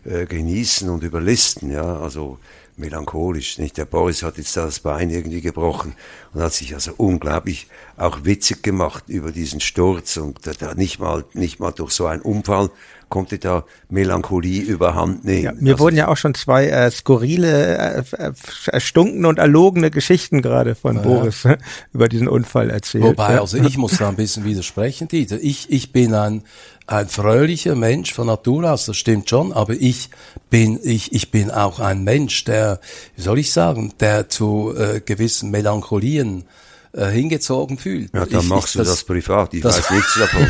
äh, genießen und überlisten, ja, also melancholisch, nicht? Der Boris hat jetzt das Bein irgendwie gebrochen und hat sich also unglaublich auch witzig gemacht über diesen Sturz und da nicht mal, nicht mal durch so einen Unfall konnte da Melancholie überhand nehmen. Ja, mir also wurden ja auch schon zwei äh, skurrile, äh, äh erstunkene und erlogene Geschichten gerade von ja. Boris äh, über diesen Unfall erzählt. Wobei, also ich muss da ein bisschen widersprechen, Dieter. Ich, ich bin ein, ein fröhlicher Mensch von Natur aus, das stimmt schon, aber ich bin, ich, ich bin auch ein Mensch, der, wie soll ich sagen, der zu äh, gewissen Melancholien äh, hingezogen fühlt. Ja, dann ich, machst ich, du das, das, privat, ich das weiß nichts davon.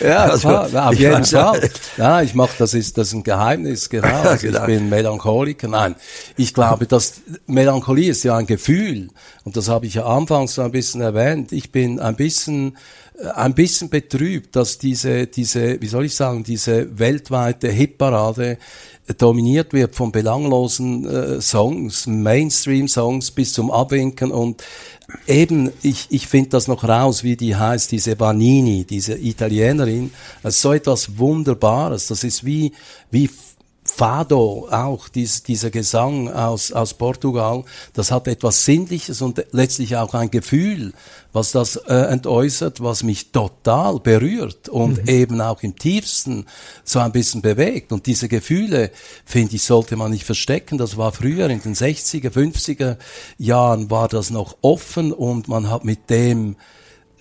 ja, also, klar, auf jeden Fall. Ja, ich mache, das ist, das ist ein Geheimnis, genau. Also genau. Ich bin Melancholiker. Nein, ich glaube, dass Melancholie ist ja ein Gefühl. Und das habe ich ja anfangs so ein bisschen erwähnt. Ich bin ein bisschen ein bisschen betrübt, dass diese, diese, wie soll ich sagen, diese weltweite Hitparade dominiert wird von belanglosen äh, Songs, Mainstream-Songs bis zum Abwinken und eben, ich, ich finde das noch raus, wie die heißt, diese Vanini, diese Italienerin, ist so etwas Wunderbares, das ist wie, wie Fado auch, dies, dieser Gesang aus, aus Portugal, das hat etwas Sinnliches und letztlich auch ein Gefühl, was das äh, entäußert, was mich total berührt und mhm. eben auch im tiefsten so ein bisschen bewegt. Und diese Gefühle, finde ich, sollte man nicht verstecken. Das war früher in den 60er, 50er Jahren war das noch offen und man hat mit dem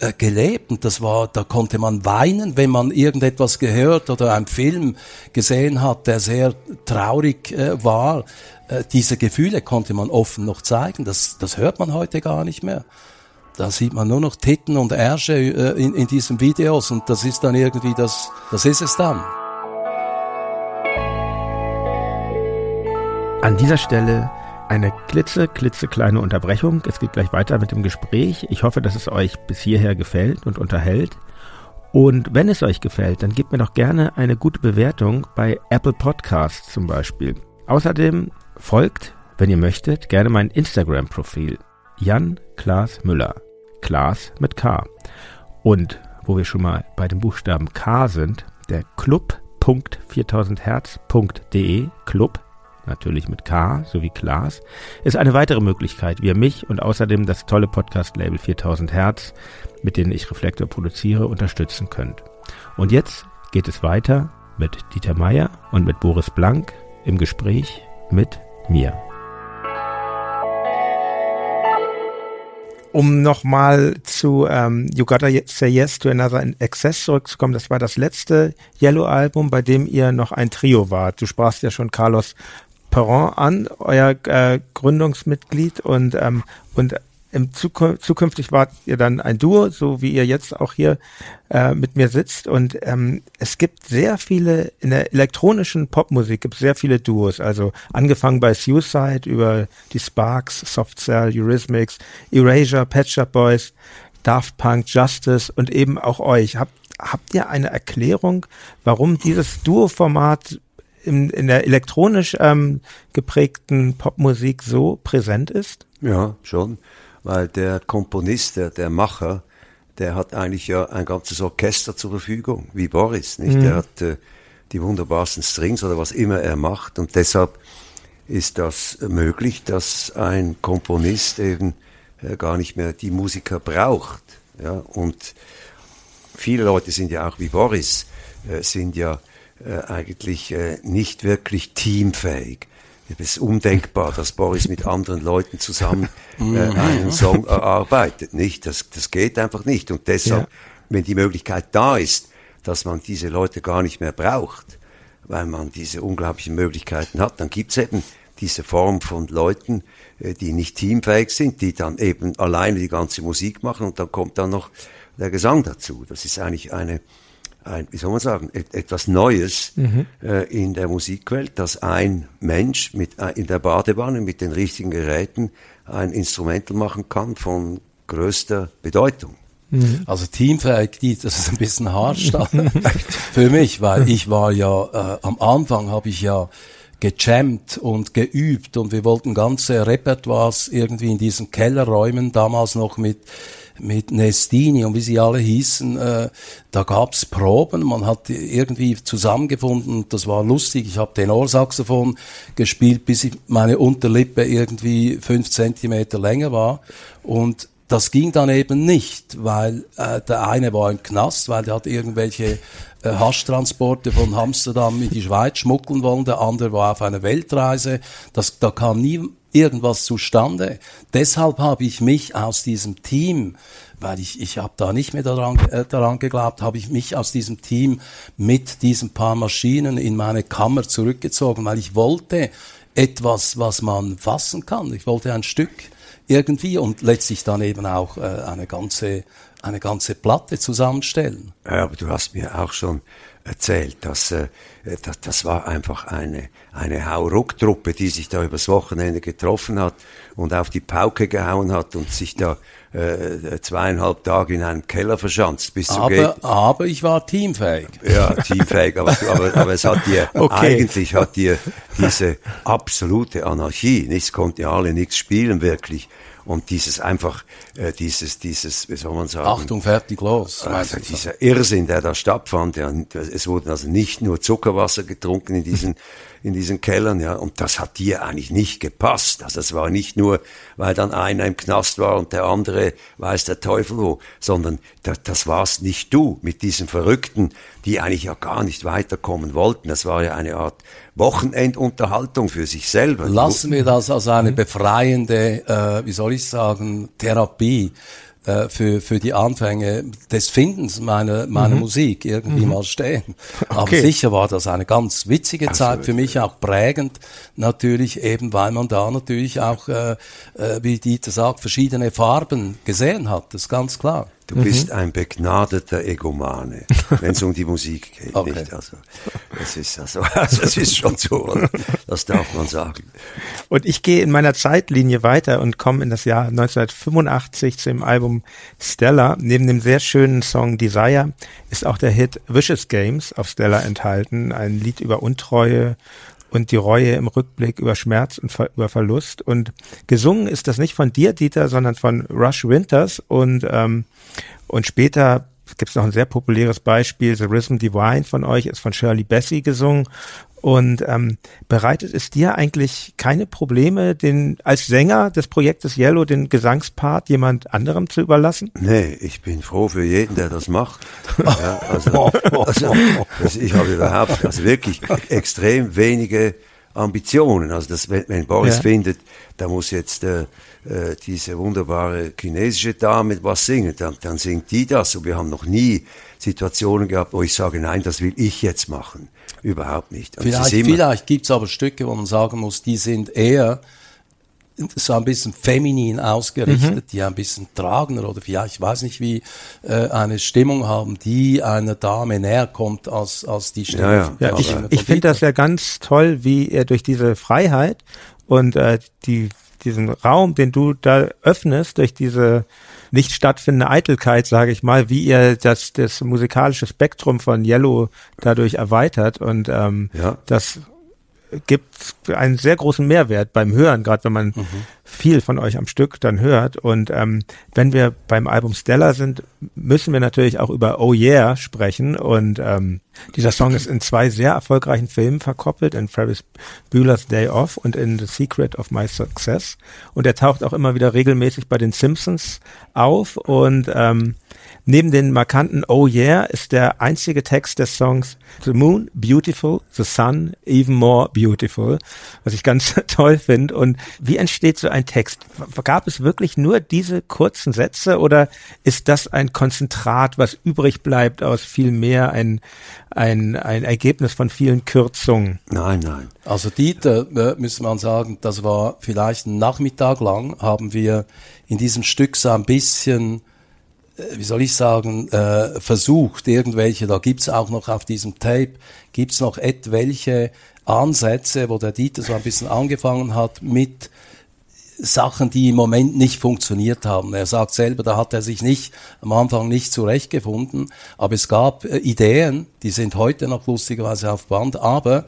äh, gelebt und das war, da konnte man weinen, wenn man irgendetwas gehört oder einen Film gesehen hat, der sehr traurig äh, war. Äh, diese Gefühle konnte man offen noch zeigen. Das, das hört man heute gar nicht mehr. Da sieht man nur noch Titten und Ärsche äh, in, in diesen Videos und das ist dann irgendwie das, das ist es dann. An dieser Stelle eine klitze, klitzekleine Unterbrechung. Es geht gleich weiter mit dem Gespräch. Ich hoffe, dass es euch bis hierher gefällt und unterhält. Und wenn es euch gefällt, dann gebt mir doch gerne eine gute Bewertung bei Apple Podcasts zum Beispiel. Außerdem folgt, wenn ihr möchtet, gerne mein Instagram-Profil. Jan Klaas Müller. Klaas mit K. Und wo wir schon mal bei dem Buchstaben K sind, der club.4000herz.de Club natürlich mit K sowie Klaas, ist eine weitere Möglichkeit, wie ihr mich und außerdem das tolle Podcast-Label 4000 Hertz, mit denen ich Reflektor produziere, unterstützen könnt. Und jetzt geht es weiter mit Dieter Meier und mit Boris Blank im Gespräch mit mir. um nochmal zu ähm, You Gotta Say Yes to Another Excess zurückzukommen, das war das letzte Yellow-Album, bei dem ihr noch ein Trio wart. Du sprachst ja schon Carlos Perron an, euer äh, Gründungsmitglied und ähm, und im Zuku zukünftig wart ihr dann ein Duo, so wie ihr jetzt auch hier äh, mit mir sitzt. Und ähm, es gibt sehr viele, in der elektronischen Popmusik gibt es sehr viele Duos. Also angefangen bei Suicide über die Sparks, Soft Cell, Eurythmics, Erasure, Pet Shop Boys, Daft Punk, Justice und eben auch euch. Habt, habt ihr eine Erklärung, warum dieses Duo-Format in, in der elektronisch ähm, geprägten Popmusik so präsent ist? Ja, schon, weil der Komponist, der, der Macher, der hat eigentlich ja ein ganzes Orchester zur Verfügung, wie Boris, nicht? Mhm. Der hat äh, die wunderbarsten Strings oder was immer er macht und deshalb ist das möglich, dass ein Komponist eben äh, gar nicht mehr die Musiker braucht, ja? Und viele Leute sind ja auch wie Boris, äh, sind ja äh, eigentlich äh, nicht wirklich teamfähig. Es ist undenkbar, dass Boris mit anderen Leuten zusammen äh, mhm. einen Song erarbeitet. Nicht, das, das geht einfach nicht. Und deshalb, ja. wenn die Möglichkeit da ist, dass man diese Leute gar nicht mehr braucht, weil man diese unglaublichen Möglichkeiten hat, dann gibt's eben diese Form von Leuten, äh, die nicht teamfähig sind, die dann eben alleine die ganze Musik machen und dann kommt dann noch der Gesang dazu. Das ist eigentlich eine ein, wie soll man sagen, et, etwas Neues mhm. äh, in der Musikwelt, dass ein Mensch mit, äh, in der Badewanne mit den richtigen Geräten ein Instrumental machen kann von größter Bedeutung. Mhm. Also teamfähig, das ist ein bisschen hart für mich, weil ich war ja, äh, am Anfang habe ich ja gejammt und geübt und wir wollten ganze Repertoires irgendwie in diesen Kellerräumen, damals noch mit mit Nestini und wie sie alle hießen, äh, da gab's Proben, man hat irgendwie zusammengefunden, das war lustig, ich habe Tenorsaxophon gespielt, bis ich meine Unterlippe irgendwie fünf Zentimeter länger war. Und das ging dann eben nicht, weil äh, der eine war im Knast, weil der hat irgendwelche äh, Haschtransporte von Amsterdam in die Schweiz schmuggeln wollen, der andere war auf einer Weltreise. Das, da kam nie irgendwas zustande. Deshalb habe ich mich aus diesem Team, weil ich, ich habe da nicht mehr daran, äh, daran geglaubt, habe ich mich aus diesem Team mit diesen paar Maschinen in meine Kammer zurückgezogen, weil ich wollte etwas, was man fassen kann. Ich wollte ein Stück irgendwie und letztlich dann eben auch äh, eine ganze eine ganze Platte zusammenstellen. Ja, aber du hast mir auch schon erzählt, dass äh, das, das war einfach eine eine Hauruck-Truppe, die sich da übers Wochenende getroffen hat und auf die Pauke gehauen hat und sich da äh, zweieinhalb Tage in einem Keller verschanzt bis aber, geht. aber ich war teamfähig. Ja, teamfähig, aber, aber, aber es hat dir, okay. eigentlich hat dir diese absolute Anarchie, nichts konnte alle nichts spielen wirklich, und dieses einfach, äh, dieses, dieses, wie soll man sagen? Achtung, fertig, los. Also dieser Irrsinn, der da stattfand, ja, es wurden also nicht nur Zuckerwasser getrunken in diesen, in diesen Kellern, ja, und das hat dir eigentlich nicht gepasst. Also es war nicht nur, weil dann einer im Knast war und der andere weiß der Teufel wo, sondern das, das warst nicht du mit diesen Verrückten, die eigentlich ja gar nicht weiterkommen wollten. Das war ja eine Art Wochenendunterhaltung für sich selber. Lassen wir das als eine befreiende, äh, wie soll ich sagen, Therapie äh, für, für die Anfänge des Findens meiner, meiner mhm. Musik irgendwie mhm. mal stehen. Aber okay. sicher war das eine ganz witzige. Zeit für mich, auch prägend natürlich, eben weil man da natürlich auch, äh, äh, wie Dieter sagt, verschiedene Farben gesehen hat, das ist ganz klar. Du mhm. bist ein begnadeter Egomane, wenn es um die Musik geht. Okay. Nicht? Also, das ist also, also, das ist schon so, das darf man sagen. Und ich gehe in meiner Zeitlinie weiter und komme in das Jahr 1985 zu dem Album Stella. Neben dem sehr schönen Song Desire ist auch der Hit Vicious Games auf Stella enthalten, ein Lied über Untreue und die Reue im Rückblick über Schmerz und Ver über Verlust. Und gesungen ist das nicht von dir, Dieter, sondern von Rush Winters. Und, ähm, und später gibt es noch ein sehr populäres Beispiel, The Rhythm Divine von euch ist von Shirley Bassey gesungen. Und ähm, bereitet es dir eigentlich keine Probleme, den als Sänger des Projektes Yellow den Gesangspart jemand anderem zu überlassen? Nee, ich bin froh für jeden, der das macht. Ja, also, also, also ich habe überhaupt, also wirklich extrem wenige Ambitionen. Also das, wenn, wenn Boris ja. findet, da muss jetzt äh, äh, diese wunderbare chinesische Dame was singen, dann, dann singt die das. Und wir haben noch nie Situationen gehabt, wo ich sage, nein, das will ich jetzt machen. Überhaupt nicht. Und vielleicht vielleicht gibt es aber Stücke, wo man sagen muss, die sind eher so ein bisschen feminin ausgerichtet, mhm. die ein bisschen tragender oder vielleicht, ich weiß nicht, wie äh, eine Stimmung haben, die einer Dame näher kommt als, als die Stimme. Ja, ja. ja ich ich finde das ja ganz toll, wie er durch diese Freiheit und äh, die, diesen Raum, den du da öffnest, durch diese nicht stattfindende Eitelkeit, sage ich mal, wie ihr das, das musikalische Spektrum von Yellow dadurch erweitert und ähm, ja. das gibt einen sehr großen Mehrwert beim Hören, gerade wenn man mhm. viel von euch am Stück dann hört. Und ähm, wenn wir beim Album Stella sind, müssen wir natürlich auch über Oh Yeah sprechen. Und ähm, dieser Song ist in zwei sehr erfolgreichen Filmen verkoppelt, in Ferris Bueller's Day Off und in The Secret of My Success. Und er taucht auch immer wieder regelmäßig bei den Simpsons auf. Und ähm, Neben den markanten Oh Yeah ist der einzige Text des Songs The Moon Beautiful, The Sun Even More Beautiful, was ich ganz toll finde. Und wie entsteht so ein Text? Gab es wirklich nur diese kurzen Sätze oder ist das ein Konzentrat, was übrig bleibt aus viel mehr, ein, ein, ein Ergebnis von vielen Kürzungen? Nein, nein. Also Dieter, äh, müsste man sagen, das war vielleicht einen Nachmittag lang, haben wir in diesem Stück so ein bisschen wie soll ich sagen, äh, versucht, irgendwelche, da gibt's auch noch auf diesem Tape, gibt's noch etwelche Ansätze, wo der Dieter so ein bisschen angefangen hat mit Sachen, die im Moment nicht funktioniert haben. Er sagt selber, da hat er sich nicht am Anfang nicht zurechtgefunden, aber es gab äh, Ideen, die sind heute noch lustigerweise auf Band, aber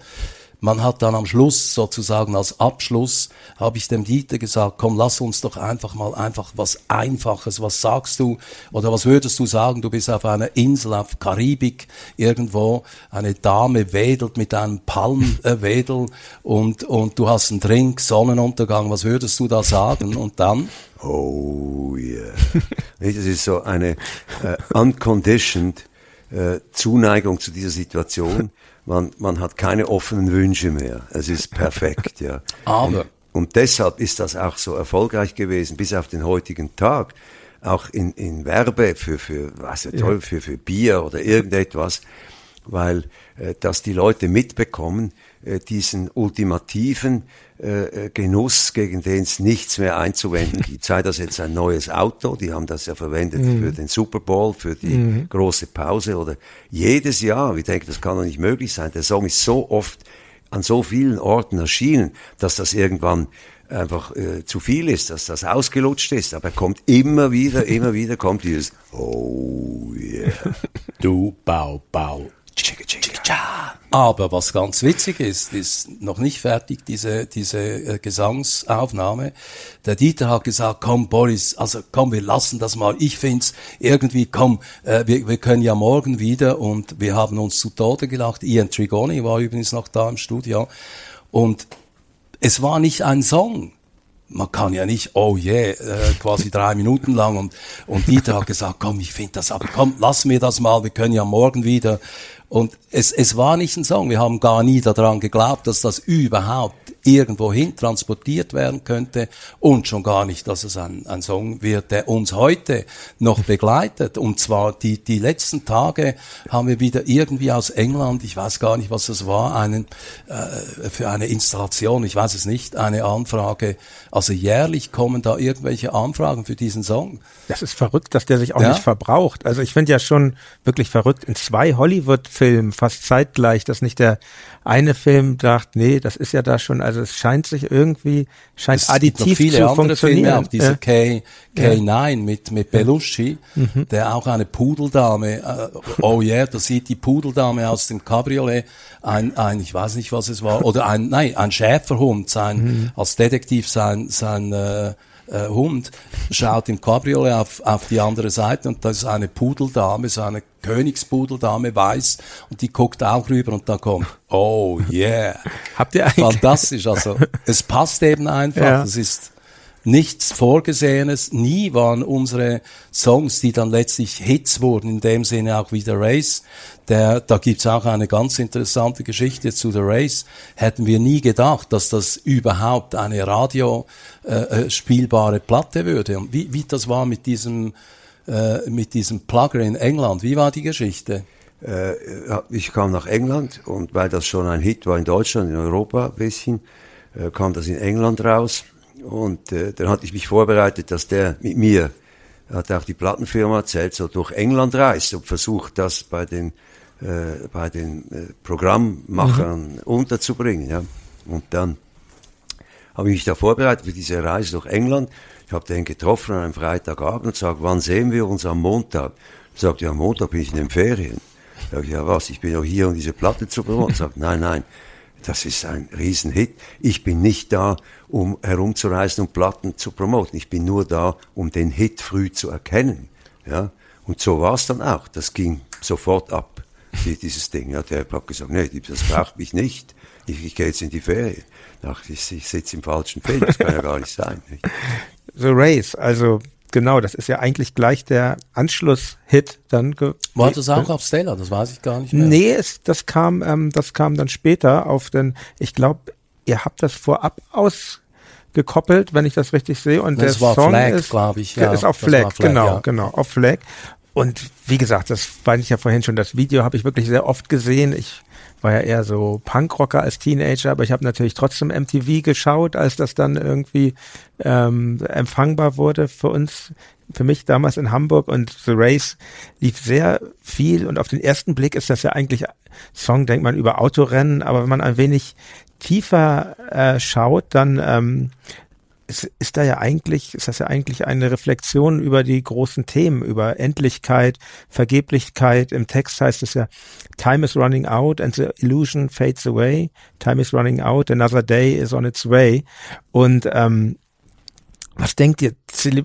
man hat dann am Schluss sozusagen als Abschluss, habe ich dem Dieter gesagt, komm, lass uns doch einfach mal einfach was Einfaches, was sagst du? Oder was würdest du sagen, du bist auf einer Insel, auf Karibik irgendwo, eine Dame wedelt mit einem Palmwedel und, und du hast einen Drink, Sonnenuntergang, was würdest du da sagen? Und dann? Oh yeah. das ist so eine äh, unconditioned äh, Zuneigung zu dieser Situation man, man hat keine offenen Wünsche mehr. Es ist perfekt, ja. Aber. Und, und deshalb ist das auch so erfolgreich gewesen, bis auf den heutigen Tag. Auch in, in Werbe für, für, was ja toll, für, für Bier oder irgendetwas, weil äh, dass die Leute mitbekommen, äh, diesen ultimativen äh, äh, Genuss, gegen den es nichts mehr einzuwenden gibt. Sei das jetzt ein neues Auto, die haben das ja verwendet mhm. für den Super Bowl, für die mhm. große Pause oder jedes Jahr. Ich denke, das kann doch nicht möglich sein. Der Song ist so oft an so vielen Orten erschienen, dass das irgendwann einfach äh, zu viel ist, dass das ausgelutscht ist. Aber er kommt immer wieder, immer wieder kommt dieses Oh yeah. Du Bau Bau. Aber was ganz witzig ist, ist noch nicht fertig, diese, diese äh, Gesangsaufnahme. Der Dieter hat gesagt, komm Boris, also komm, wir lassen das mal. Ich find's irgendwie, komm, äh, wir, wir können ja morgen wieder und wir haben uns zu Tode gelacht. Ian Trigoni war übrigens noch da im Studio. Und es war nicht ein Song man kann ja nicht, oh yeah, äh, quasi drei Minuten lang und, und Dieter hat gesagt, komm, ich finde das aber, komm, lass mir das mal, wir können ja morgen wieder. Und es, es war nicht ein Song. Wir haben gar nie daran geglaubt, dass das überhaupt irgendwohin transportiert werden könnte und schon gar nicht, dass es ein, ein Song wird, der uns heute noch begleitet. Und zwar die, die letzten Tage haben wir wieder irgendwie aus England, ich weiß gar nicht, was das war, einen, äh, für eine Installation, ich weiß es nicht, eine Anfrage. Also jährlich kommen da irgendwelche Anfragen für diesen Song. Das ist verrückt, dass der sich auch ja? nicht verbraucht. Also ich finde ja schon wirklich verrückt, in zwei Hollywood-Filmen fast zeitgleich, dass nicht der eine Film sagt, nee, das ist ja da schon, also es scheint sich irgendwie, scheint es additiv viele zu andere funktionieren. Filme, auch dieser K, K9 mit, mit Belushi, mhm. der auch eine Pudeldame, äh, oh yeah, da sieht die Pudeldame aus dem Cabriolet, ein, ein, ich weiß nicht, was es war, oder ein, nein, ein Schäferhund, sein, mhm. als Detektiv sein, sein, äh, äh, Hund schaut im Cabriolet auf, auf die andere Seite und da ist eine Pudeldame, so eine Königspudeldame, weiß, und die guckt auch rüber und da kommt, oh yeah. Habt ihr eigentlich? Fantastisch, also es passt eben einfach, ja. es ist nichts Vorgesehenes. Nie waren unsere Songs, die dann letztlich Hits wurden, in dem Sinne auch wie The Race. Der, da gibt's auch eine ganz interessante Geschichte zu The Race. Hätten wir nie gedacht, dass das überhaupt eine radio äh, äh spielbare Platte würde. Und wie, wie das war mit diesem, äh, mit diesem Plugger in England. Wie war die Geschichte? Äh, ich kam nach England und weil das schon ein Hit war in Deutschland, in Europa ein bisschen, äh, kam das in England raus. Und äh, dann hatte ich mich vorbereitet, dass der mit mir, hat auch die Plattenfirma erzählt, so durch England reist und versucht, das bei den, äh, bei den äh, Programmmachern mhm. unterzubringen. Ja. Und dann habe ich mich da vorbereitet für diese Reise durch England. Ich habe den getroffen an einem Freitagabend und sage, wann sehen wir uns am Montag? Sagt, ja, am Montag bin ich in den Ferien. Sag ich, ja was, ich bin doch hier, um diese Platte zu promoten. Sagt, nein, nein, das ist ein Riesenhit. Ich bin nicht da, um herumzureisen und Platten zu promoten. Ich bin nur da, um den Hit früh zu erkennen. Ja? Und so war es dann auch. Das ging sofort ab, dieses Ding. Ja, der hat gesagt, nee, das braucht mich nicht. Ich, ich gehe jetzt in die Ferien. Dachte ich, ich sitze im falschen Film. Das kann ja gar nicht sein. Nicht? The Race, also genau, das ist ja eigentlich gleich der Anschlusshit dann. War das auch auf Stella? Das weiß ich gar nicht mehr. Nee, es, das kam, ähm, das kam dann später auf den, ich glaube, ihr habt das vorab ausgekoppelt, wenn ich das richtig sehe. Und das der Song Flag, ist, glaube ich. Ja, ist auf Flag, Flag genau, ja. genau, auf Flag. Und wie gesagt, das weiß ich ja vorhin schon, das Video habe ich wirklich sehr oft gesehen. Ich war ja eher so Punkrocker als Teenager, aber ich habe natürlich trotzdem MTV geschaut, als das dann irgendwie ähm, empfangbar wurde für uns, für mich damals in Hamburg. Und The Race lief sehr viel. Und auf den ersten Blick ist das ja eigentlich Song, denkt man über Autorennen, aber wenn man ein wenig tiefer äh, schaut, dann ähm, ist, ist da ja eigentlich, ist das ja eigentlich eine Reflexion über die großen Themen, über Endlichkeit, Vergeblichkeit. Im Text heißt es ja, Time is running out and the illusion fades away. Time is running out, another day is on its way. Und ähm, was denkt ihr,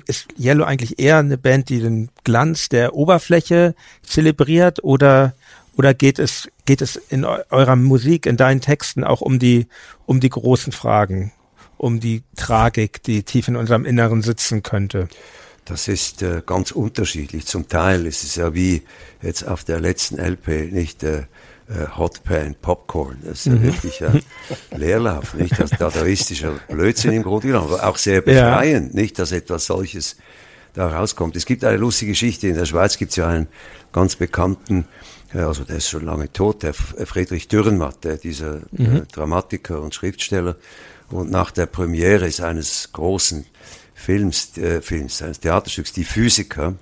ist Yellow eigentlich eher eine Band, die den Glanz der Oberfläche zelebriert oder oder geht es geht es in eurer Musik, in deinen Texten auch um die um die großen Fragen? Um die Tragik, die tief in unserem Inneren sitzen könnte? Das ist äh, ganz unterschiedlich. Zum Teil ist es ja wie jetzt auf der letzten LP, nicht äh, äh, Hot Pan Popcorn. Das ist ja mhm. wirklich ein Leerlauf, nicht? Das dadaistischer Blödsinn im Grunde genommen, aber auch sehr befreiend, ja. nicht, dass etwas solches da rauskommt. Es gibt eine lustige Geschichte. In der Schweiz gibt es ja einen ganz bekannten, äh, also der ist schon lange tot, der Friedrich Dürrenmatt, der, dieser äh, mhm. Dramatiker und Schriftsteller, und nach der Premiere seines großen Films, äh, Films, seines Theaterstücks, Die Physiker,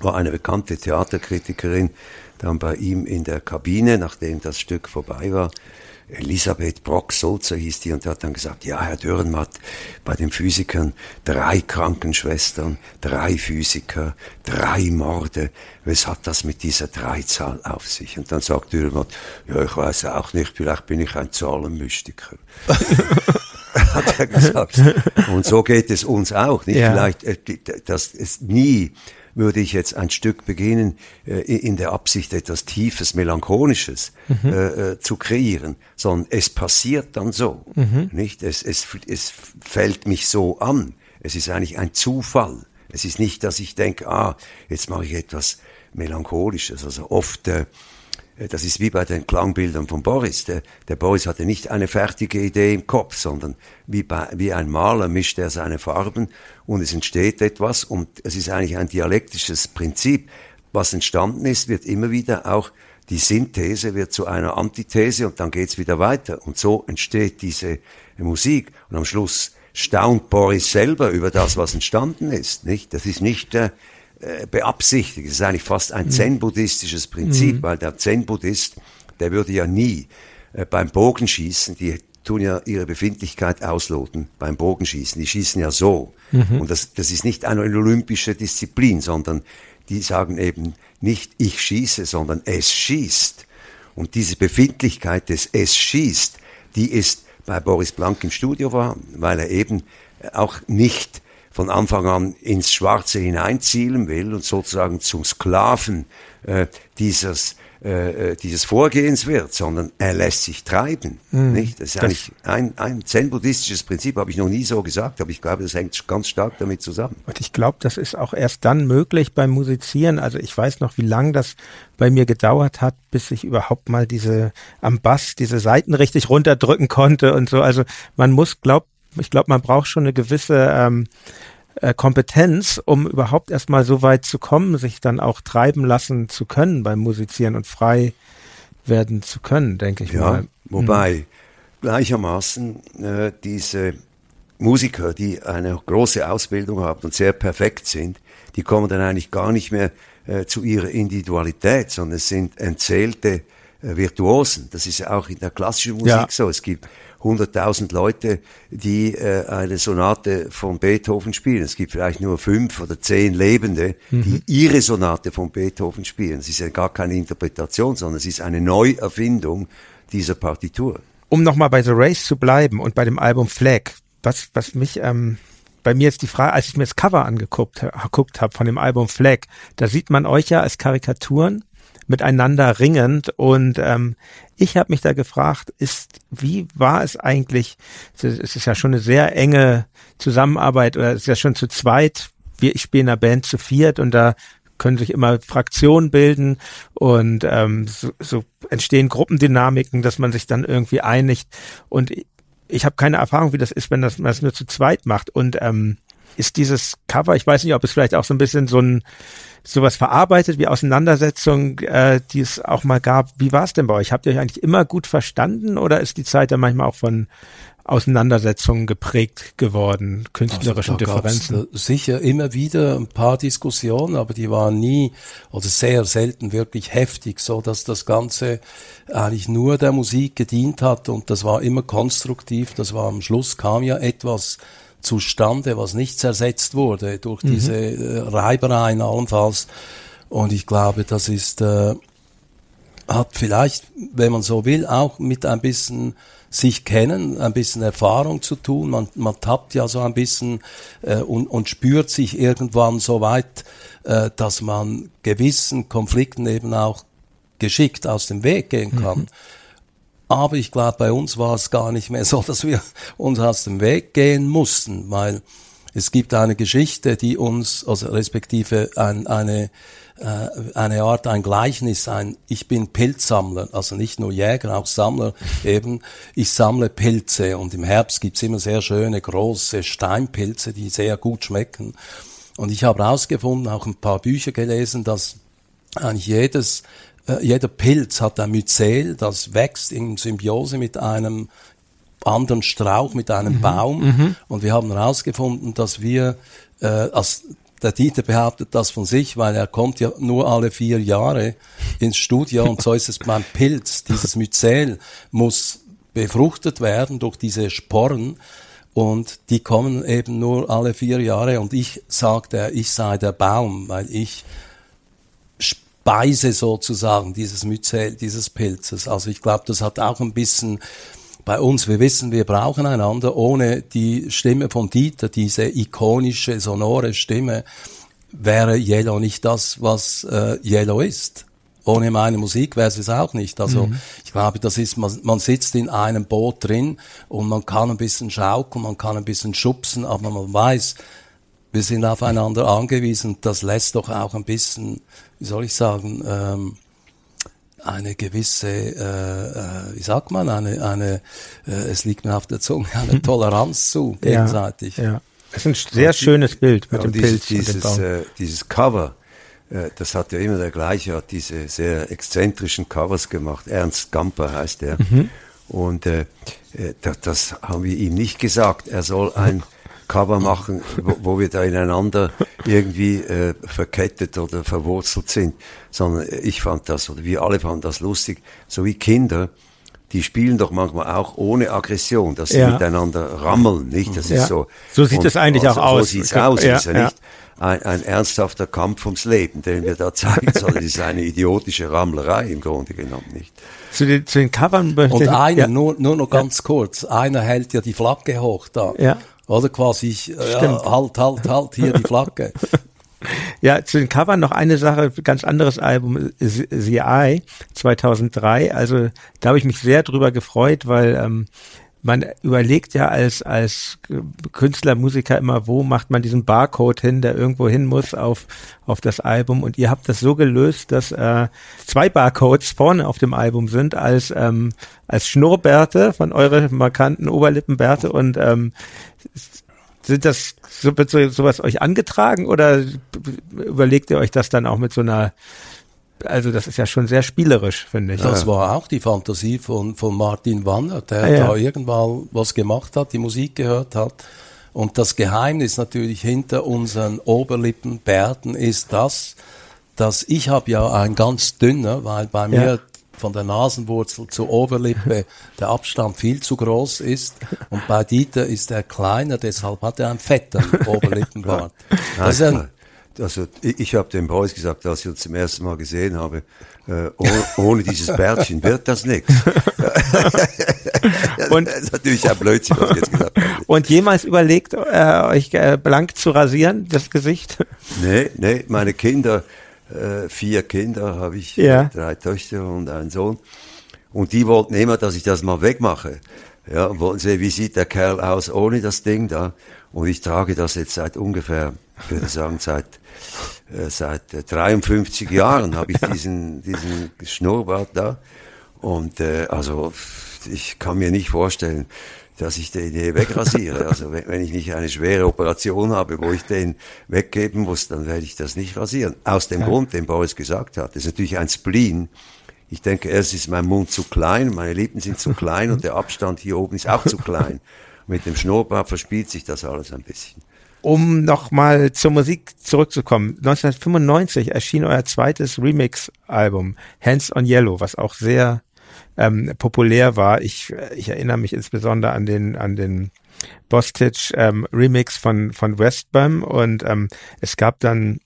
war eine bekannte Theaterkritikerin dann bei ihm in der Kabine, nachdem das Stück vorbei war, Elisabeth Brock-Sulzer hieß die und hat dann gesagt, ja, Herr Dürrenmatt, bei den Physikern drei Krankenschwestern, drei Physiker, drei Morde. Was hat das mit dieser Dreizahl auf sich? Und dann sagt Dürrenmatt, ja, ich weiß auch nicht, vielleicht bin ich ein Zahlenmystiker. hat er gesagt. Und so geht es uns auch. Nicht? Ja. Vielleicht, äh, dass es nie würde ich jetzt ein Stück beginnen, äh, in der Absicht etwas Tiefes, Melancholisches mhm. äh, zu kreieren, sondern es passiert dann so. Mhm. Nicht? Es, es, es fällt mich so an. Es ist eigentlich ein Zufall. Es ist nicht, dass ich denke, ah, jetzt mache ich etwas Melancholisches. Also oft das ist wie bei den Klangbildern von Boris. Der, der Boris hatte nicht eine fertige Idee im Kopf, sondern wie, bei, wie ein Maler mischt er seine Farben und es entsteht etwas und es ist eigentlich ein dialektisches Prinzip. Was entstanden ist, wird immer wieder auch die Synthese wird zu einer Antithese und dann geht's wieder weiter. Und so entsteht diese Musik. Und am Schluss staunt Boris selber über das, was entstanden ist. Nicht? Das ist nicht äh, äh, beabsichtigt. Das ist eigentlich fast ein mhm. zen-buddhistisches Prinzip, mhm. weil der Zen-Buddhist, der würde ja nie äh, beim Bogenschießen, die tun ja ihre Befindlichkeit ausloten beim Bogenschießen. Die schießen ja so. Mhm. Und das, das ist nicht eine olympische Disziplin, sondern die sagen eben nicht ich schieße, sondern es schießt. Und diese Befindlichkeit des es schießt, die ist bei Boris Blank im Studio war, weil er eben auch nicht von Anfang an ins Schwarze hineinzielen will und sozusagen zum Sklaven äh, dieses äh, äh, dieses Vorgehens wird, sondern er lässt sich treiben. Mhm. Nicht? Das ist das eigentlich ein, ein zen-buddhistisches Prinzip, habe ich noch nie so gesagt, aber ich glaube, das hängt ganz stark damit zusammen. Und ich glaube, das ist auch erst dann möglich beim Musizieren. Also ich weiß noch, wie lang das bei mir gedauert hat, bis ich überhaupt mal diese am Bass diese Seiten richtig runterdrücken konnte und so. Also man muss, glaubt ich glaube, man braucht schon eine gewisse ähm, äh, Kompetenz, um überhaupt erstmal so weit zu kommen, sich dann auch treiben lassen zu können beim Musizieren und frei werden zu können, denke ich ja, mal. Wobei hm. gleichermaßen äh, diese Musiker, die eine große Ausbildung haben und sehr perfekt sind, die kommen dann eigentlich gar nicht mehr äh, zu ihrer Individualität, sondern es sind entzählte äh, Virtuosen. Das ist ja auch in der klassischen Musik ja. so. Es gibt 100.000 Leute, die äh, eine Sonate von Beethoven spielen. Es gibt vielleicht nur fünf oder zehn Lebende, mhm. die ihre Sonate von Beethoven spielen. Es ist ja gar keine Interpretation, sondern es ist eine Neuerfindung dieser Partitur. Um nochmal bei The Race zu bleiben und bei dem Album Flag, was, was mich ähm, bei mir jetzt die Frage, als ich mir das Cover angeguckt geguckt habe von dem Album Flag, da sieht man euch ja als Karikaturen miteinander ringend. Und ähm, ich habe mich da gefragt, ist, wie war es eigentlich? Es ist ja schon eine sehr enge Zusammenarbeit oder es ist ja schon zu zweit. Wir, ich spiele in einer Band zu viert und da können sich immer Fraktionen bilden und ähm, so, so entstehen Gruppendynamiken, dass man sich dann irgendwie einigt. Und ich, habe keine Erfahrung, wie das ist, wenn das, man das nur zu zweit macht. Und ähm, ist dieses Cover, ich weiß nicht, ob es vielleicht auch so ein bisschen so ein sowas verarbeitet wie Auseinandersetzung, äh, die es auch mal gab. Wie war es denn bei euch? Habt ihr euch eigentlich immer gut verstanden oder ist die Zeit dann manchmal auch von Auseinandersetzungen geprägt geworden, künstlerischen also Differenzen? Sicher immer wieder ein paar Diskussionen, aber die waren nie oder sehr selten wirklich heftig, so dass das Ganze eigentlich nur der Musik gedient hat und das war immer konstruktiv. Das war am Schluss kam ja etwas zustande, was nicht zersetzt wurde durch mhm. diese äh, Reibereien allenfalls. Und ich glaube, das ist, äh, hat vielleicht, wenn man so will, auch mit ein bisschen sich kennen, ein bisschen Erfahrung zu tun. Man, man tappt ja so ein bisschen äh, und, und spürt sich irgendwann so weit, äh, dass man gewissen Konflikten eben auch geschickt aus dem Weg gehen kann. Mhm. Aber ich glaube, bei uns war es gar nicht mehr so, dass wir uns aus dem Weg gehen mussten, weil es gibt eine Geschichte, die uns, also respektive ein, eine, äh, eine Art, ein Gleichnis, ein Ich bin Pilzsammler, also nicht nur Jäger, auch Sammler eben. Ich sammle Pilze und im Herbst gibt's immer sehr schöne große Steinpilze, die sehr gut schmecken. Und ich habe herausgefunden, auch ein paar Bücher gelesen, dass eigentlich jedes äh, jeder Pilz hat ein Myzel, das wächst in Symbiose mit einem anderen Strauch, mit einem mhm. Baum. Mhm. Und wir haben herausgefunden, dass wir, äh, als der Dieter behauptet das von sich, weil er kommt ja nur alle vier Jahre ins Studio und so ist es beim Pilz. Dieses Myzel muss befruchtet werden durch diese Sporen und die kommen eben nur alle vier Jahre und ich sagte, ich sei der Baum, weil ich Speise sozusagen dieses Myzel, dieses Pilzes. Also ich glaube, das hat auch ein bisschen bei uns, wir wissen, wir brauchen einander. Ohne die Stimme von Dieter, diese ikonische, sonore Stimme, wäre Yellow nicht das, was äh, Yellow ist. Ohne meine Musik wäre es auch nicht. Also mhm. ich glaube, das ist, man, man sitzt in einem Boot drin und man kann ein bisschen schaukeln, man kann ein bisschen schubsen, aber man weiß, wir sind aufeinander angewiesen. Das lässt doch auch ein bisschen, wie soll ich sagen, ähm, eine gewisse, äh, äh, wie sagt man, eine, eine äh, es liegt mir auf der Zunge, eine Toleranz zu gegenseitig. Ja, ja. Es ist ein sehr die, schönes Bild mit dem dieses, Pilz dieses, und. Äh, dieses Cover, äh, das hat ja immer der gleiche, hat diese sehr exzentrischen Covers gemacht. Ernst Gamper heißt er. Mhm. Und äh, äh das, das haben wir ihm nicht gesagt. Er soll ein Cover machen, wo, wo wir da ineinander irgendwie äh, verkettet oder verwurzelt sind, sondern ich fand das, oder wir alle fanden das lustig, so wie Kinder, die spielen doch manchmal auch ohne Aggression, dass sie ja. miteinander rammeln, nicht? Das ja. ist so. So sieht es eigentlich also, auch aus. So sieht's aus, ja, ist ja, nicht ein, ein ernsthafter Kampf ums Leben, den wir da zeigen, sondern es ist eine idiotische Rammlerei im Grunde genommen, nicht? Zu den, zu den Covern Und einer, nur, nur noch ganz kurz, einer hält ja die Flagge hoch da. Ja. Oder quasi, äh, ja, halt, halt, halt, hier die Flagge. Ja, zu den Covern noch eine Sache, ganz anderes Album, The Eye 2003. Also da habe ich mich sehr drüber gefreut, weil ähm, man überlegt ja als, als Künstler, Musiker immer, wo macht man diesen Barcode hin, der irgendwo hin muss auf, auf das Album. Und ihr habt das so gelöst, dass äh, zwei Barcodes vorne auf dem Album sind als, ähm, als Schnurrbärte von eure markanten Oberlippenbärte und ähm, sind das, so, wird so, sowas euch angetragen oder überlegt ihr euch das dann auch mit so einer also das ist ja schon sehr spielerisch, finde ich. Das war auch die Fantasie von, von Martin Wanner, der ja. da irgendwann was gemacht hat, die Musik gehört hat. Und das Geheimnis natürlich hinter unseren Oberlippenbärten ist das, dass ich habe ja ein ganz dünner, weil bei mir ja von der Nasenwurzel zur Oberlippe der Abstand viel zu groß ist. Und bei Dieter ist er kleiner, deshalb hat er einen fetten Oberlippenbart. Das ist ein, also ich, habe dem Boys gesagt, als ich ihn zum ersten Mal gesehen habe, äh, ohne, ohne dieses Bärtchen wird das nichts. und das ist natürlich ein Blödsinn, was ich jetzt gesagt habe. Und jemals überlegt, äh, euch äh, blank zu rasieren, das Gesicht? Nee, nee, meine Kinder, äh, vier Kinder habe ich, ja. drei Töchter und einen Sohn. Und die wollten immer, dass ich das mal wegmache. Ja, und wollten sehen, wie sieht der Kerl aus ohne das Ding da. Und ich trage das jetzt seit ungefähr, ich würde sagen, seit, äh, seit äh, 53 Jahren habe ich diesen, diesen Schnurrbart da. Und äh, also ich kann mir nicht vorstellen, dass ich den je wegrasiere. Also wenn, wenn ich nicht eine schwere Operation habe, wo ich den weggeben muss, dann werde ich das nicht rasieren. Aus dem ja. Grund, den Boris gesagt hat. Das ist natürlich ein Spleen. Ich denke, erst ist mein Mund zu klein, meine Lippen sind zu klein und der Abstand hier oben ist auch zu klein. Mit dem Schnurrbart verspielt sich das alles ein bisschen. Um nochmal zur Musik zurückzukommen. 1995 erschien euer zweites Remix-Album, Hands on Yellow, was auch sehr ähm, populär war. Ich, ich erinnere mich insbesondere an den, an den Bostich ähm, Remix von von Westbam und ähm, es gab dann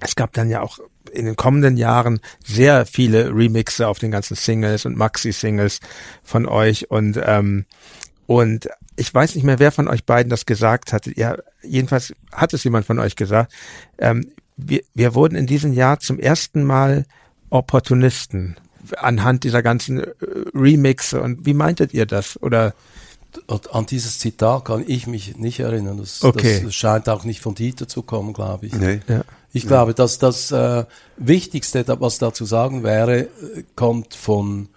es gab dann ja auch in den kommenden Jahren sehr viele Remixe auf den ganzen Singles und Maxi-Singles von euch und ähm, und ich weiß nicht mehr, wer von euch beiden das gesagt hatte. Ja, jedenfalls hat es jemand von euch gesagt. Ähm, wir, wir wurden in diesem Jahr zum ersten Mal Opportunisten anhand dieser ganzen äh, Remixe. Und wie meintet ihr das? Oder an dieses Zitat kann ich mich nicht erinnern. Das, okay. das scheint auch nicht von Dieter zu kommen, glaube ich. Nee. ja. Ich glaube, dass das äh, Wichtigste, was da zu sagen wäre, äh, kommt von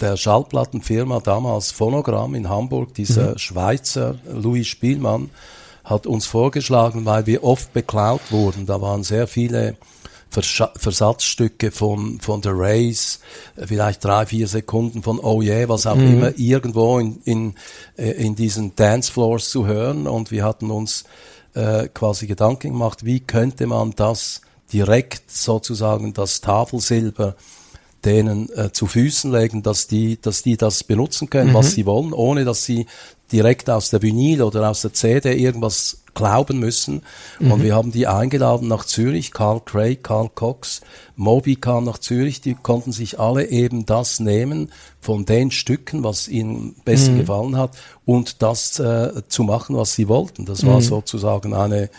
der Schallplattenfirma damals Phonogramm in Hamburg, dieser Mhm. Schweizer Louis Spielmann, hat uns vorgeschlagen, weil wir oft beklaut wurden. Da waren sehr viele Verscha Versatzstücke von, von The Race, vielleicht drei, vier Sekunden von Oh Yeah, was auch immer irgendwo in, in, äh, in diesen Dancefloors zu hören. Und wir hatten uns äh, quasi Gedanken gemacht, wie könnte man das direkt sozusagen das Tafelsilber denen äh, zu Füßen legen, dass die, dass die das benutzen können, was sie wollen, ohne dass sie direkt aus der Vinyl oder aus der CD irgendwas glauben müssen. Und wir haben die eingeladen nach Zürich, Carl Craig, Carl Cox, Moby kam nach Zürich, die konnten sich alle eben das nehmen von den Stücken, was ihnen besser gefallen hat und das äh, zu machen, was sie wollten. Das war sozusagen eine,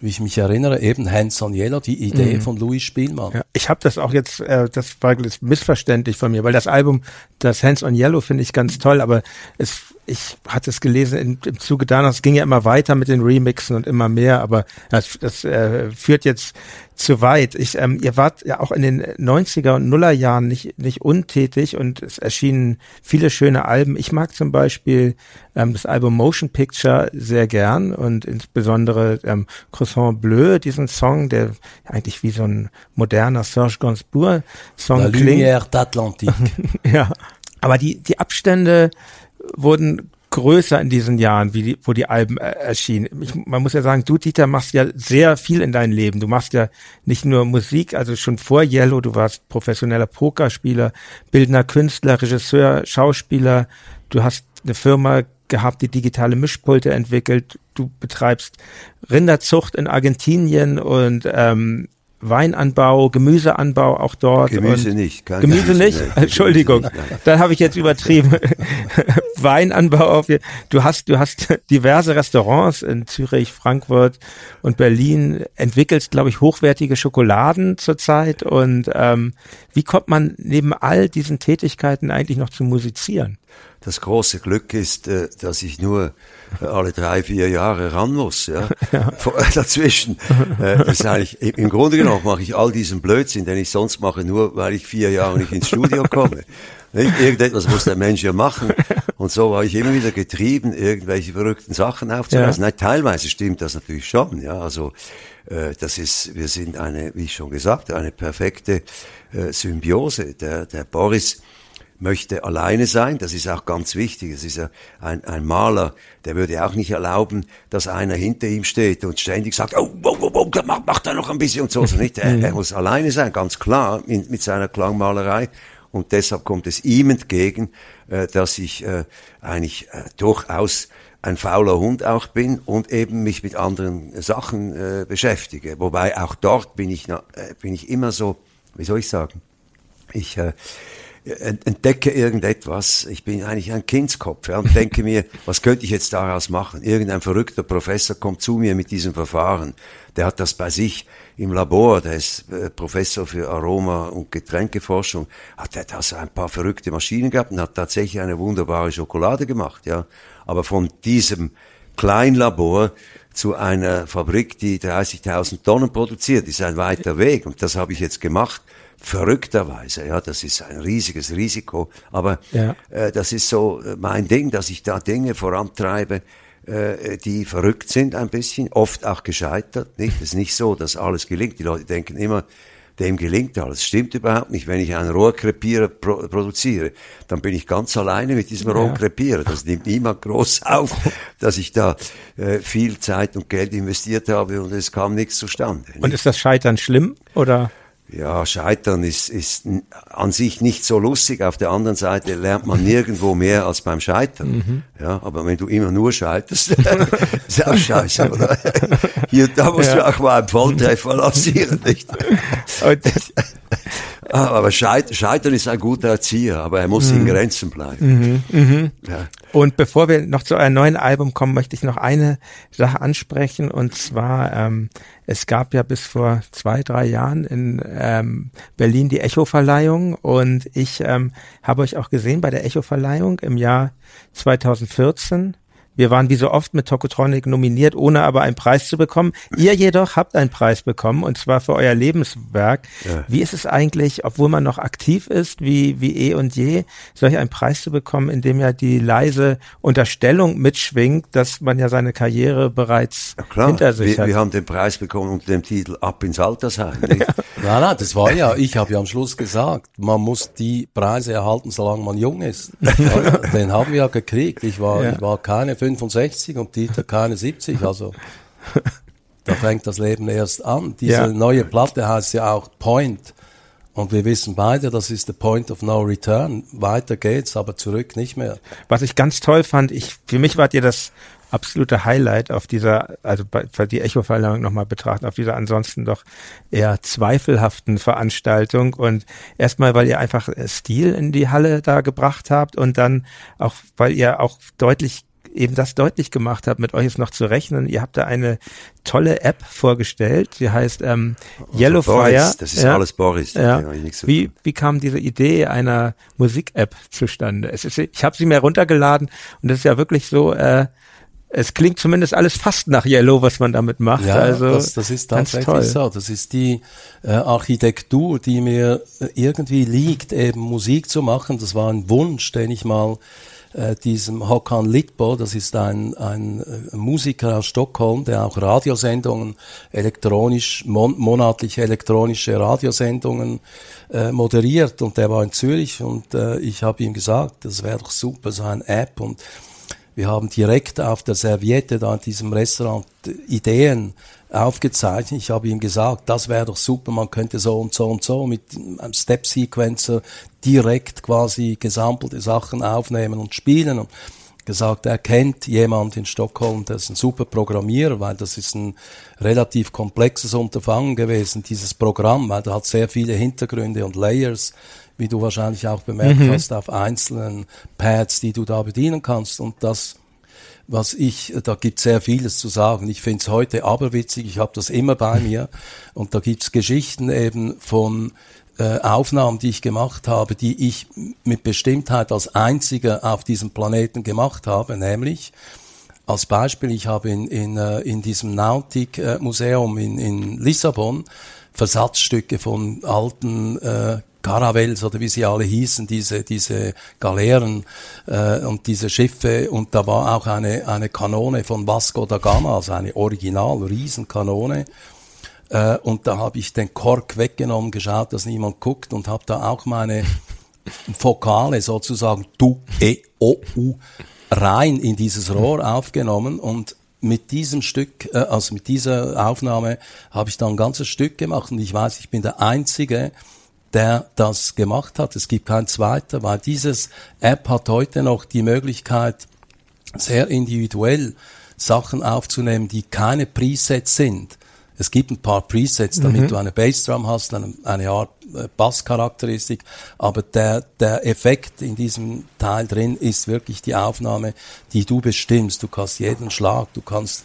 wie ich mich erinnere, eben on Yellow, die Idee von Louis Spielmann. Ja, ich habe das auch jetzt, äh, das war jetzt missverständlich von mir, weil das Album, das Hands on Yellow finde ich ganz toll, aber es, ich hatte es gelesen im, im Zuge danach, es ging ja immer weiter mit den Remixen und immer mehr, aber das, das äh, führt jetzt zu weit. Ich, ähm, ihr wart ja auch in den 90er und Nuller Jahren nicht, nicht untätig und es erschienen viele schöne Alben. Ich mag zum Beispiel ähm, das Album Motion Picture sehr gern und insbesondere ähm, Croissant Bleu, diesen Song, der eigentlich wie so ein moderner Serge Gainsbourg Song La klingt. Lumière d'Atlantique. Ja, aber die, die Abstände wurden größer in diesen Jahren, wie die, wo die Alben äh, erschienen. Ich, man muss ja sagen, du, Dieter, machst ja sehr viel in deinem Leben. Du machst ja nicht nur Musik, also schon vor Yellow, du warst professioneller Pokerspieler, bildender Künstler, Regisseur, Schauspieler. Du hast eine Firma gehabt, die digitale Mischpulte entwickelt. Du betreibst Rinderzucht in Argentinien und ähm, Weinanbau, Gemüseanbau auch dort. Gemüse nicht, kein Gemüse Gemüse, nicht? nee, Entschuldigung, Gemüse nicht, nein. da habe ich jetzt übertrieben. Weinanbau auf ihr. Du hast, du hast diverse Restaurants in Zürich, Frankfurt und Berlin, entwickelst, glaube ich, hochwertige Schokoladen zurzeit. Und ähm, wie kommt man neben all diesen Tätigkeiten eigentlich noch zu musizieren? Das große Glück ist, äh, dass ich nur alle drei, vier Jahre ran muss. Ja? Vor- Dazwischen. Äh, Das ist eigentlich, im- Grunde genommen mache ich all diesen Blödsinn, den ich sonst mache, nur weil ich vier Jahre nicht ins Studio komme. Nicht? Irgendetwas muss der Mensch ja machen. Und so war ich immer wieder getrieben, irgendwelche verrückten Sachen aufzuweisen. Ja. Nein, teilweise stimmt das natürlich schon. Ja, also äh, das ist, wir sind eine, wie ich schon gesagt, eine perfekte äh, Symbiose. Der, der Boris möchte alleine sein, das ist auch ganz wichtig. Es ist ja ein, ein Maler, der würde auch nicht erlauben, dass einer hinter ihm steht und ständig sagt, oh, oh, oh, oh mach, mach da noch ein bisschen und so. Also nicht, er, er muss alleine sein, ganz klar, mit, mit seiner Klangmalerei. Und deshalb kommt es ihm entgegen, äh, dass ich äh, eigentlich äh, durchaus ein fauler Hund auch bin und eben mich mit anderen Sachen äh, beschäftige. Wobei auch dort bin ich, na- äh, bin ich immer so, wie soll ich sagen, ich äh, entdecke irgendetwas. Ich bin eigentlich ein Kindskopf ja, und denke mir, was könnte ich jetzt daraus machen? Irgendein verrückter Professor kommt zu mir mit diesem Verfahren. Der hat das bei sich im Labor, der ist äh, Professor für Aroma- und Getränkeforschung, hat er das ein paar verrückte Maschinen gehabt und hat tatsächlich eine wunderbare Schokolade gemacht. Ja, aber von diesem Kleinlabor zu einer Fabrik, die 30.000 Tonnen produziert, ist ein weiter Weg. Und das habe ich jetzt gemacht. Verrückterweise, ja, das ist ein riesiges Risiko, aber Ja. äh, das ist so äh, mein Ding, dass ich da Dinge vorantreibe, äh, die verrückt sind ein bisschen, oft auch gescheitert. Nicht, es ist nicht so, dass alles gelingt. Die Leute denken immer, dem gelingt alles. Stimmt überhaupt nicht. Wenn ich einen Rohrkrepierer pro produziere, dann bin ich ganz alleine mit diesem Rohrkrepierer. Das nimmt niemand groß auf, dass ich da äh, viel Zeit und Geld investiert habe und es kam nichts zustande. Und ist das Scheitern schlimm oder? Ja, Scheitern ist, ist an sich nicht so lustig. Auf der anderen Seite lernt man nirgendwo mehr als beim Scheitern. Mhm. Ja, aber wenn du immer nur scheiterst, ist auch scheiße, oder? Hier, da musst ja. du auch mal einen Volltreffer lancieren, nicht? Aber Scheitern ist ein guter Erzieher, aber er muss mhm. in Grenzen bleiben. Mhm. Mhm. Ja. Und bevor wir noch zu einem neuen Album kommen, möchte ich noch eine Sache ansprechen. Und zwar, ähm, es gab ja bis vor zwei, drei Jahren in ähm, Berlin die Echo-Verleihung. Und ich ähm, habe euch auch gesehen bei der Echo-Verleihung im Jahr 2014 wir waren wie so oft mit Tokotronic nominiert, ohne aber einen Preis zu bekommen. Ihr jedoch habt einen Preis bekommen und zwar für euer Lebenswerk. Ja. Wie ist es eigentlich, obwohl man noch aktiv ist, wie, wie eh und je, solch einen Preis zu bekommen, in dem ja die leise Unterstellung mitschwingt, dass man ja seine Karriere bereits ja, hinter sich wir, hat? Wir haben den Preis bekommen unter dem Titel Ab ins Altersheim. ja. Nein, nein, das war ja, ich habe ja am Schluss gesagt, man muss die Preise erhalten, solange man jung ist. den haben wir ja gekriegt. Ich war, ich war keine 65 und Dieter keine 70, also da fängt das Leben erst an. Diese ja. neue Platte heißt ja auch Point. Und wir wissen beide, das ist the point of no return. Weiter geht's, aber zurück nicht mehr. Was ich ganz toll fand, ich, für mich wart ihr das absolute Highlight auf dieser, also bei die Echo-Verleihung nochmal betrachten, auf dieser ansonsten doch eher zweifelhaften Veranstaltung. Und erstmal, weil ihr einfach Stil in die Halle da gebracht habt und dann auch, weil ihr auch deutlich eben das deutlich gemacht habe, mit euch ist noch zu rechnen. Ihr habt da eine tolle App vorgestellt, die heißt ähm, also Yellowfire. Boris, das ist ja, alles Boris. Ja. Wie, wie kam diese Idee einer Musik-App zustande? Es ist, ich habe sie mir runtergeladen und es ist ja wirklich so, äh, es klingt zumindest alles fast nach Yellow, was man damit macht. Ja, also das, das ist tatsächlich so. Das ist die äh, Architektur, die mir äh, irgendwie liegt, eben Musik zu machen. Das war ein Wunsch, den ich mal äh, diesem Håkan Littbo, das ist ein, ein äh, Musiker aus Stockholm, der auch Radiosendungen, elektronisch, mon monatliche elektronische Radiosendungen äh, moderiert. Und der war in Zürich und äh, ich habe ihm gesagt, das wäre doch super, so ein App. Und wir haben direkt auf der Serviette da in diesem Restaurant Ideen aufgezeichnet. Ich habe ihm gesagt, das wäre doch super, man könnte so und so und so mit einem Step-Sequencer direkt quasi gesampelte Sachen aufnehmen und spielen. Und gesagt, er kennt jemand in Stockholm, der ist ein super Programmierer, weil das ist ein relativ komplexes Unterfangen gewesen, dieses Programm, weil da hat sehr viele Hintergründe und Layers, wie du wahrscheinlich auch bemerkt mhm. hast, auf einzelnen Pads, die du da bedienen kannst. Und das was ich, da gibt sehr vieles zu sagen. Ich finde es heute aberwitzig, ich habe das immer bei mir. Und da gibt's Geschichten eben von äh, Aufnahmen, die ich gemacht habe, die ich mit Bestimmtheit als einziger auf diesem Planeten gemacht habe, nämlich als Beispiel, ich habe in, in, äh, in diesem Nautik-Museum in, in Lissabon Versatzstücke von alten äh, Caravels oder wie sie alle hießen, diese, diese Galeeren äh, und diese Schiffe. Und da war auch eine, eine Kanone von Vasco da Gama, also eine Original Riesenkanone. Äh, und da habe ich den Kork weggenommen, geschaut, dass niemand guckt und habe da auch meine Vokale sozusagen du, e, o, u rein in dieses Rohr aufgenommen und mit diesem Stück, äh, also mit dieser Aufnahme habe ich dann ein ganzes Stück gemacht und ich weiß, ich bin der Einzige, der das gemacht hat. Es gibt keinen zweiter, weil dieses App hat heute noch die Möglichkeit, sehr individuell Sachen aufzunehmen, die keine Presets sind. Es gibt ein paar Presets, damit mhm. du eine Bassdrum hast, eine, eine Art äh, Basscharakteristik, aber der, der Effekt in diesem Teil drin ist wirklich die Aufnahme, die du bestimmst. Du kannst jeden Schlag, du kannst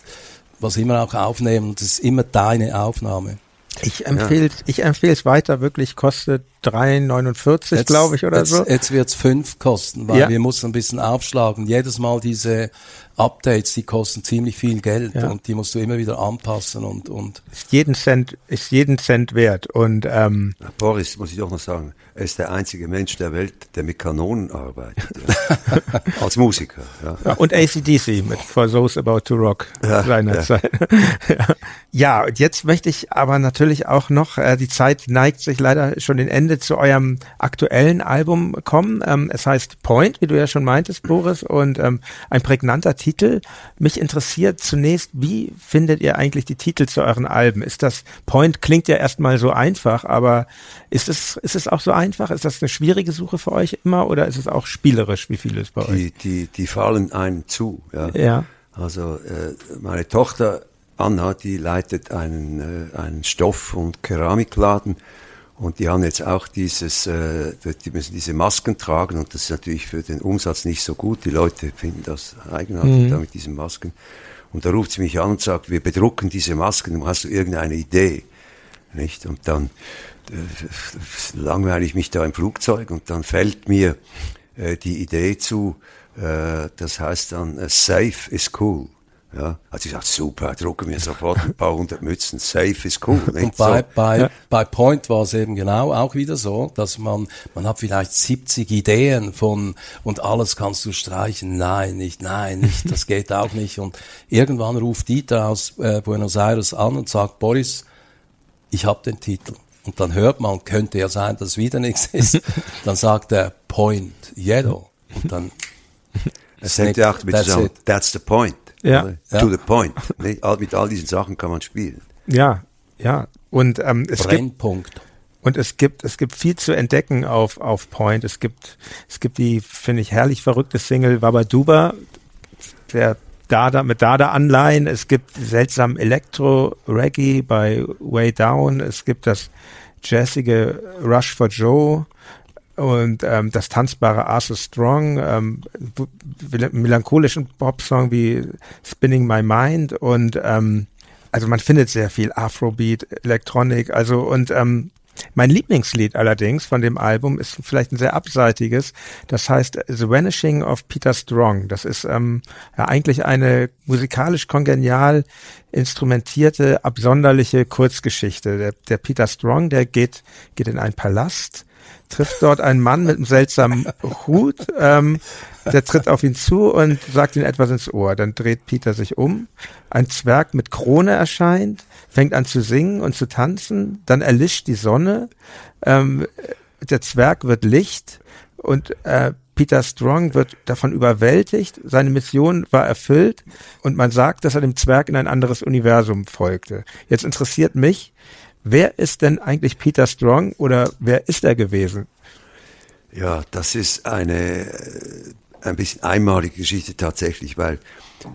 was immer auch aufnehmen, das ist immer deine Aufnahme. Ich empfehle ja. ich empfehle es weiter, wirklich kostet 3,49 glaube ich oder jetzt, so. Jetzt wird's fünf kosten, weil ja. wir mussten ein bisschen aufschlagen. Jedes Mal diese Updates, die kosten ziemlich viel Geld ja. und die musst du immer wieder anpassen und und ist jeden Cent ist jeden Cent wert und ähm, Boris muss ich auch noch sagen, er ist der einzige Mensch der Welt, der mit Kanonen arbeitet ja. als Musiker. Ja. und ACDC mit For Those About to Rock ja, seinerzeit. Ja. Ja, und jetzt möchte ich aber natürlich auch noch, äh, die Zeit neigt sich leider schon den Ende zu eurem aktuellen Album kommen. Ähm, es heißt Point, wie du ja schon meintest, Boris, und ähm, ein prägnanter Titel. Mich interessiert zunächst, wie findet ihr eigentlich die Titel zu euren Alben? Ist das Point klingt ja erstmal so einfach, aber ist es, ist es auch so einfach? Ist das eine schwierige Suche für euch immer oder ist es auch spielerisch, wie viel ist bei Die, euch? die, die fallen einem zu. Ja. Ja. Also äh, meine Tochter Anna, die leitet einen, äh, einen Stoff- und Keramikladen und die haben jetzt auch dieses, äh, die müssen diese Masken tragen und das ist natürlich für den Umsatz nicht so gut. Die Leute finden das eigenartig da mit diesen Masken. Und da ruft sie mich an und sagt, wir bedrucken diese Masken, hast du irgendeine Idee? Nicht? Und dann langweile ich mich da im Flugzeug und dann fällt mir äh, die Idee zu, äh, das heißt dann, äh, safe is cool. Ja, also ich sagte, super, drucken mir sofort ein paar hundert Mützen, safe is cool. Nicht? Und bei, so. bei, bei Point war es eben genau auch wieder so, dass man, man hat vielleicht 70 Ideen von, und alles kannst du streichen, nein, nicht, nein, nicht, das geht auch nicht. Und irgendwann ruft Dieter aus äh, Buenos Aires an und sagt, Boris, ich habe den Titel. Und dann hört man, könnte ja sein, dass wieder nichts ist. Dann sagt er Point, Yellow. Und dann Es hängt ja auch mit That's zusammen, it. that's the point. Ja. Oder? Ja. To the point. Nicht? All- Mit all diesen Sachen kann man spielen. Ja, ja. Und ähm, es gibt Brennpunkt. Und es gibt, es gibt viel zu entdecken auf, auf Point. Es gibt, es gibt die, finde ich, herrlich verrückte Single Wabaduba, der Dada, mit Dada-Anleihen. Es gibt seltsam Elektro-Reggae bei Way Down. Es gibt das jazzige Rush for Joe und ähm, das tanzbare Arthur Strong, ähm, melancholischen Pop-Song wie Spinning My Mind und ähm, also man findet sehr viel Afrobeat, Elektronik, also und ähm, mein Lieblingslied allerdings von dem Album ist vielleicht ein sehr abseitiges. Das heißt The Vanishing of Peter Strong. Das ist ähm, ja eigentlich eine musikalisch kongenial instrumentierte, absonderliche Kurzgeschichte. Der, der Peter Strong, der geht, geht in einen Palast, trifft dort einen Mann mit einem seltsamen Hut, ähm, der tritt auf ihn zu und sagt ihm etwas ins Ohr. Dann dreht Peter sich um, ein Zwerg mit Krone erscheint, fängt an zu singen und zu tanzen, dann erlischt die Sonne, ähm, der Zwerg wird Licht und äh, Peter Strong wird davon überwältigt, seine Mission war erfüllt und man sagt, dass er dem Zwerg in ein anderes Universum folgte. Jetzt interessiert mich, wer ist denn eigentlich Peter Strong oder wer ist er gewesen? Ja, das ist eine äh, ein bisschen einmalige Geschichte tatsächlich, weil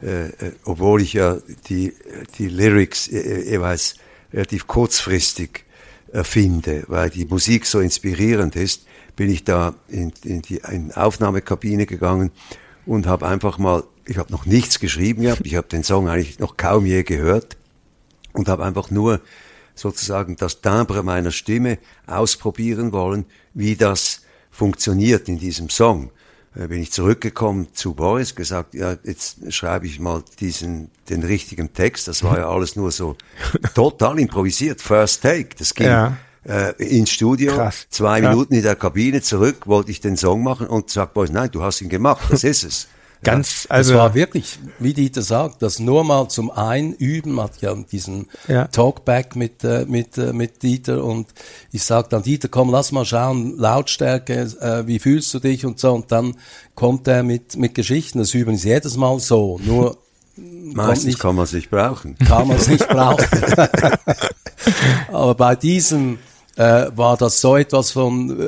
äh, äh, obwohl ich ja die die Lyrics äh, jeweils relativ kurzfristig erfinde, weil die Musik so inspirierend ist, bin ich da in, in die in Aufnahmekabine gegangen und habe einfach mal, ich habe noch nichts geschrieben gehabt, ich habe den Song eigentlich noch kaum je gehört und habe einfach nur sozusagen das Timbre meiner Stimme ausprobieren wollen, wie das funktioniert in diesem Song. Äh, Bin ich zurückgekommen zu Boris, gesagt, ja, jetzt schreibe ich mal diesen, den richtigen Text. Das war ja alles nur so total improvisiert, First Take. Das ging Ja. äh, ins Studio, Krass. zwei Ja. Minuten in der Kabine zurück, wollte ich den Song machen und sagt Boris, nein, du hast ihn gemacht, das ist es. Ganz, Also, also es war wirklich, wie Dieter sagt, das nur mal zum Einüben, man hat ja diesen Ja. Talkback mit, äh, mit, äh, mit Dieter und ich sag dann, Dieter, komm, lass mal schauen, Lautstärke, äh, wie fühlst du dich und so und dann kommt er mit, mit Geschichten, das üben sie jedes Mal so, nur Meistens nicht- kann man es nicht brauchen. kann man es nicht brauchen. Aber bei diesem äh, war das so etwas von äh,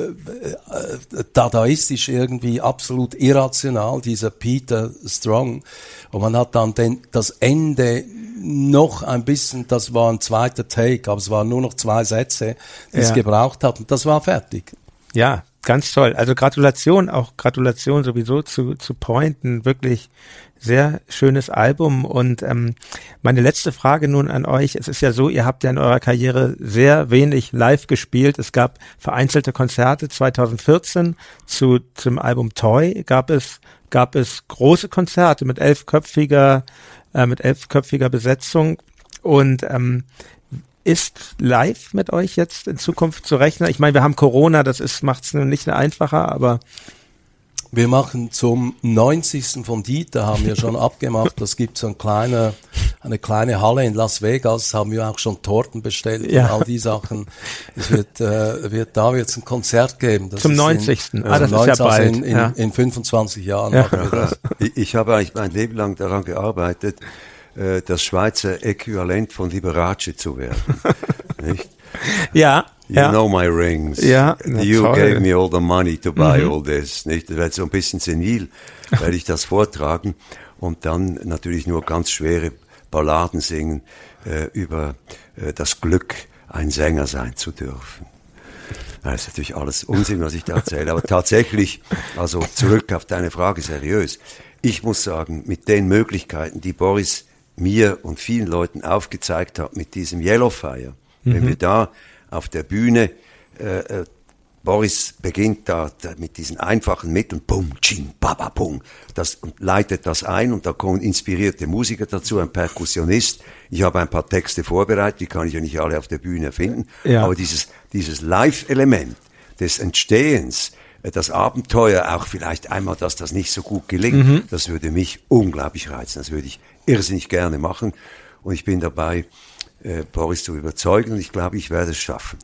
äh, dadaistisch irgendwie absolut irrational, dieser Peter Strong. Und man hat dann den, das Ende noch ein bisschen, das war ein zweiter Take, aber es waren nur noch zwei Sätze, die es Ja. gebraucht hat und das war fertig. Ja, ganz toll. Also Gratulation, auch Gratulation sowieso zu, zu Pointen. Wirklich sehr schönes Album. Und ähm, meine letzte Frage nun an euch. Es ist ja so, ihr habt ja in eurer Karriere sehr wenig live gespielt. Es gab vereinzelte Konzerte 2014 zu, zum Album Toy gab es, gab es große Konzerte mit elfköpfiger, äh, mit elfköpfiger Besetzung. Und ähm, ist live mit euch jetzt in Zukunft zu rechnen? Ich meine, wir haben Corona, das ist macht es nicht einfacher, aber Wir machen zum 90. von Dieter, haben wir schon abgemacht, das gibt so ein kleiner eine kleine Halle in Las Vegas, haben wir auch schon Torten bestellt Ja. und all die Sachen. Es wird, äh, wird da wird es ein Konzert geben. Das Zum ist 90.. In, Ah, das zum ist ja 90., also bald, In, in, ja. in 25 Jahren machen wir das. Ich, ich habe eigentlich mein Leben lang daran gearbeitet, äh, das Schweizer Äquivalent von Liberace zu werden. Nicht? Ja, You ja. know my rings. Ja, You toll. Mhm. gave me all the money to buy all this. Nicht? Das wird so ein bisschen senil, werde ich das vortragen und dann natürlich nur ganz schwere Balladen singen äh, über äh, das Glück, ein Sänger sein zu dürfen. Das ist natürlich alles Unsinn, was ich da erzähle. Aber tatsächlich, also zurück auf deine Frage seriös. Ich muss sagen, mit den Möglichkeiten, die Boris mir und vielen Leuten aufgezeigt hat mit diesem Yellow Fire, wenn wir da auf der Bühne. Äh, äh, Boris beginnt da, da mit diesen einfachen Mitteln, bum, ching, baba, bum, das, und leitet das ein und da kommen inspirierte Musiker dazu, ein Perkussionist. Ich habe ein paar Texte vorbereitet, die kann ich ja nicht alle auf der Bühne erfinden, Ja. aber dieses, dieses Live-Element des Entstehens, äh, das Abenteuer, auch vielleicht einmal, dass das nicht so gut gelingt, das würde mich unglaublich reizen, das würde ich irrsinnig gerne machen. Und ich bin dabei, äh, Boris zu überzeugen ich glaube, ich werde es schaffen.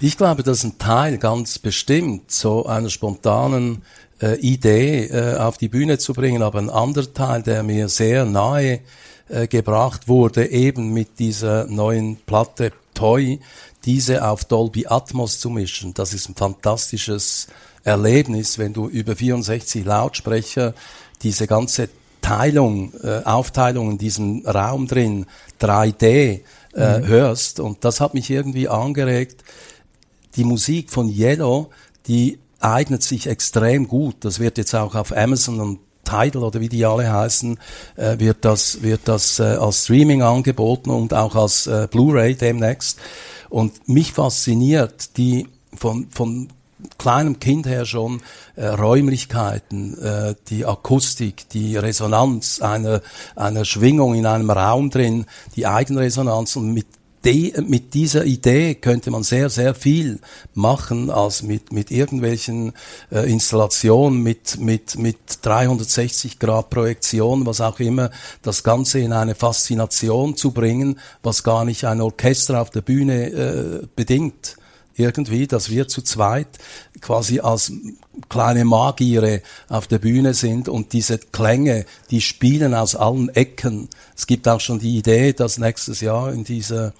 Ich glaube, dass ein Teil ganz bestimmt so einer spontanen äh, Idee äh, auf die Bühne zu bringen, aber ein anderer Teil, der mir sehr nahe äh, gebracht wurde, eben mit dieser neuen Platte Toy, diese auf Dolby Atmos zu mischen. Das ist ein fantastisches Erlebnis, wenn du über 64 Lautsprecher diese ganze Teilung, äh, Aufteilung in diesem Raum drin, 3D äh, hörst. Und das hat mich irgendwie angeregt, die Musik von Yellow, die eignet sich extrem gut. Das wird jetzt auch auf Amazon und Tidal oder wie die alle heißen, äh, wird das, wird das äh, als Streaming angeboten und auch als äh, Blu-ray demnächst. Und mich fasziniert die von, von kleinem Kind her schon äh, Räumlichkeiten, äh, die Akustik, die Resonanz einer, einer Schwingung in einem Raum drin, die Eigenresonanz. Und mit de, mit dieser Idee könnte man sehr, sehr viel machen als mit, mit irgendwelchen äh, Installationen, mit, mit, mit 360 Grad Projektion, was auch immer, das Ganze in eine Faszination zu bringen, was gar nicht ein Orchester auf der Bühne äh, bedingt irgendwie, dass wir zu zweit quasi als kleine Magiere auf der Bühne sind und diese Klänge, die spielen aus allen Ecken. Es gibt auch schon die Idee, dass nächstes Jahr in dieser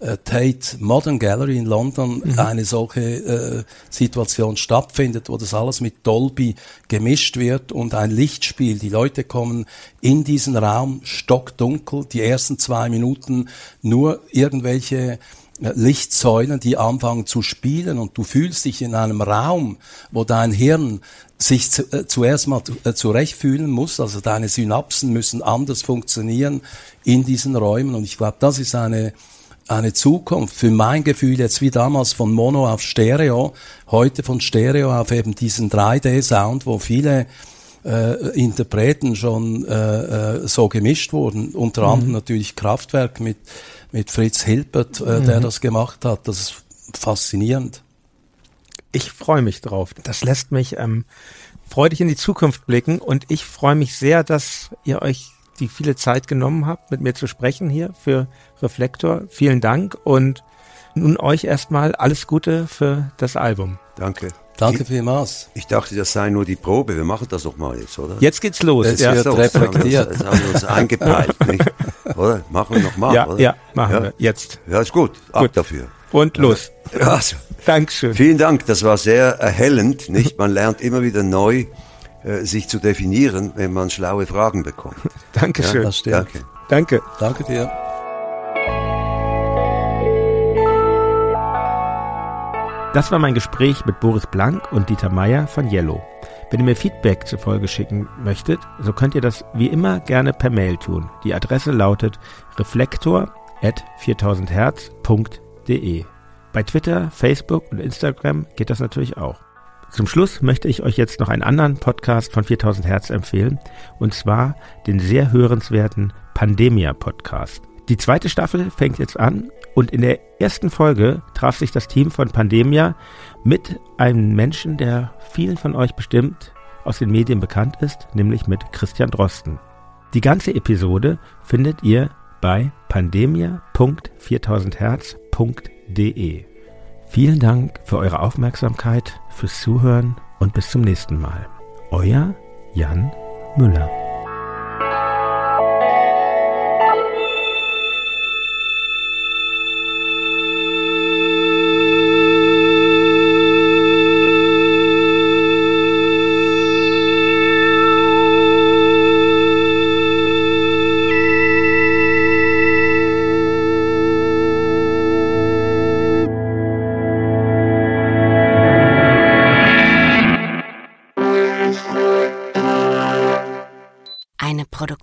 äh, Tate Modern Gallery in London eine solche äh, Situation stattfindet, wo das alles mit Dolby gemischt wird und ein Lichtspiel. Die Leute kommen in diesen Raum stockdunkel, die ersten zwei Minuten nur irgendwelche Lichtsäulen, die anfangen zu spielen und du fühlst dich in einem Raum, wo dein Hirn sich zu, äh, zuerst mal äh, zurechtfühlen muss, also deine Synapsen müssen anders funktionieren in diesen Räumen. Und ich glaube, das ist eine eine Zukunft für mein Gefühl jetzt wie damals von Mono auf Stereo, heute von Stereo auf eben diesen 3D-Sound, wo viele äh, Interpreten schon äh, äh, so gemischt wurden, unter anderem natürlich Kraftwerk mit, mit Fritz Hilbert, äh, der das gemacht hat. Das ist faszinierend. Ich freue mich drauf. Das lässt mich ähm, freudig in die Zukunft blicken und ich freue mich sehr, dass ihr euch die viele Zeit genommen habt, mit mir zu sprechen hier für Reflektor. Vielen Dank und nun euch erstmal alles Gute für das Album. Danke. Danke vielmals. ich dachte, das sei nur die Probe. Wir machen das doch mal jetzt, oder? Jetzt geht's los. Es ja. wird So, jetzt haben wir uns- reflektiert. Jetzt haben wir uns eingepeilt, nicht? Oder? Machen wir nochmal, ja, oder? ja, machen ja? wir. Jetzt. Ja, ist gut. Ab Gut. dafür. Und los. Also, Dankeschön. vielen Dank. Das war sehr erhellend, nicht? Man lernt immer wieder neu, äh, sich zu definieren, wenn man schlaue Fragen bekommt. Dankeschön. Das stimmt. Danke. Danke. Danke dir. Das war mein Gespräch mit Boris Blank und Dieter Meier von Yellow. Wenn ihr mir Feedback zur Folge schicken möchtet, so könnt ihr das wie immer gerne per Mail tun. Die Adresse lautet reflektor@4000herz.de. Bei Twitter, Facebook und Instagram geht das natürlich auch. Zum Schluss möchte ich euch jetzt noch einen anderen Podcast von 4000 Hertz empfehlen, und zwar den sehr hörenswerten Pandemia Podcast. Die zweite Staffel fängt jetzt an und in der ersten Folge traf sich das Team von Pandemia mit einem Menschen, der vielen von euch bestimmt aus den Medien bekannt ist, nämlich mit Christian Drosten. Die ganze Episode findet ihr bei pandemia.4000herz.de. Vielen Dank für eure Aufmerksamkeit, fürs Zuhören und bis zum nächsten Mal. Euer Jan Müller.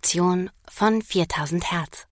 Produktion von 4000 Hertz.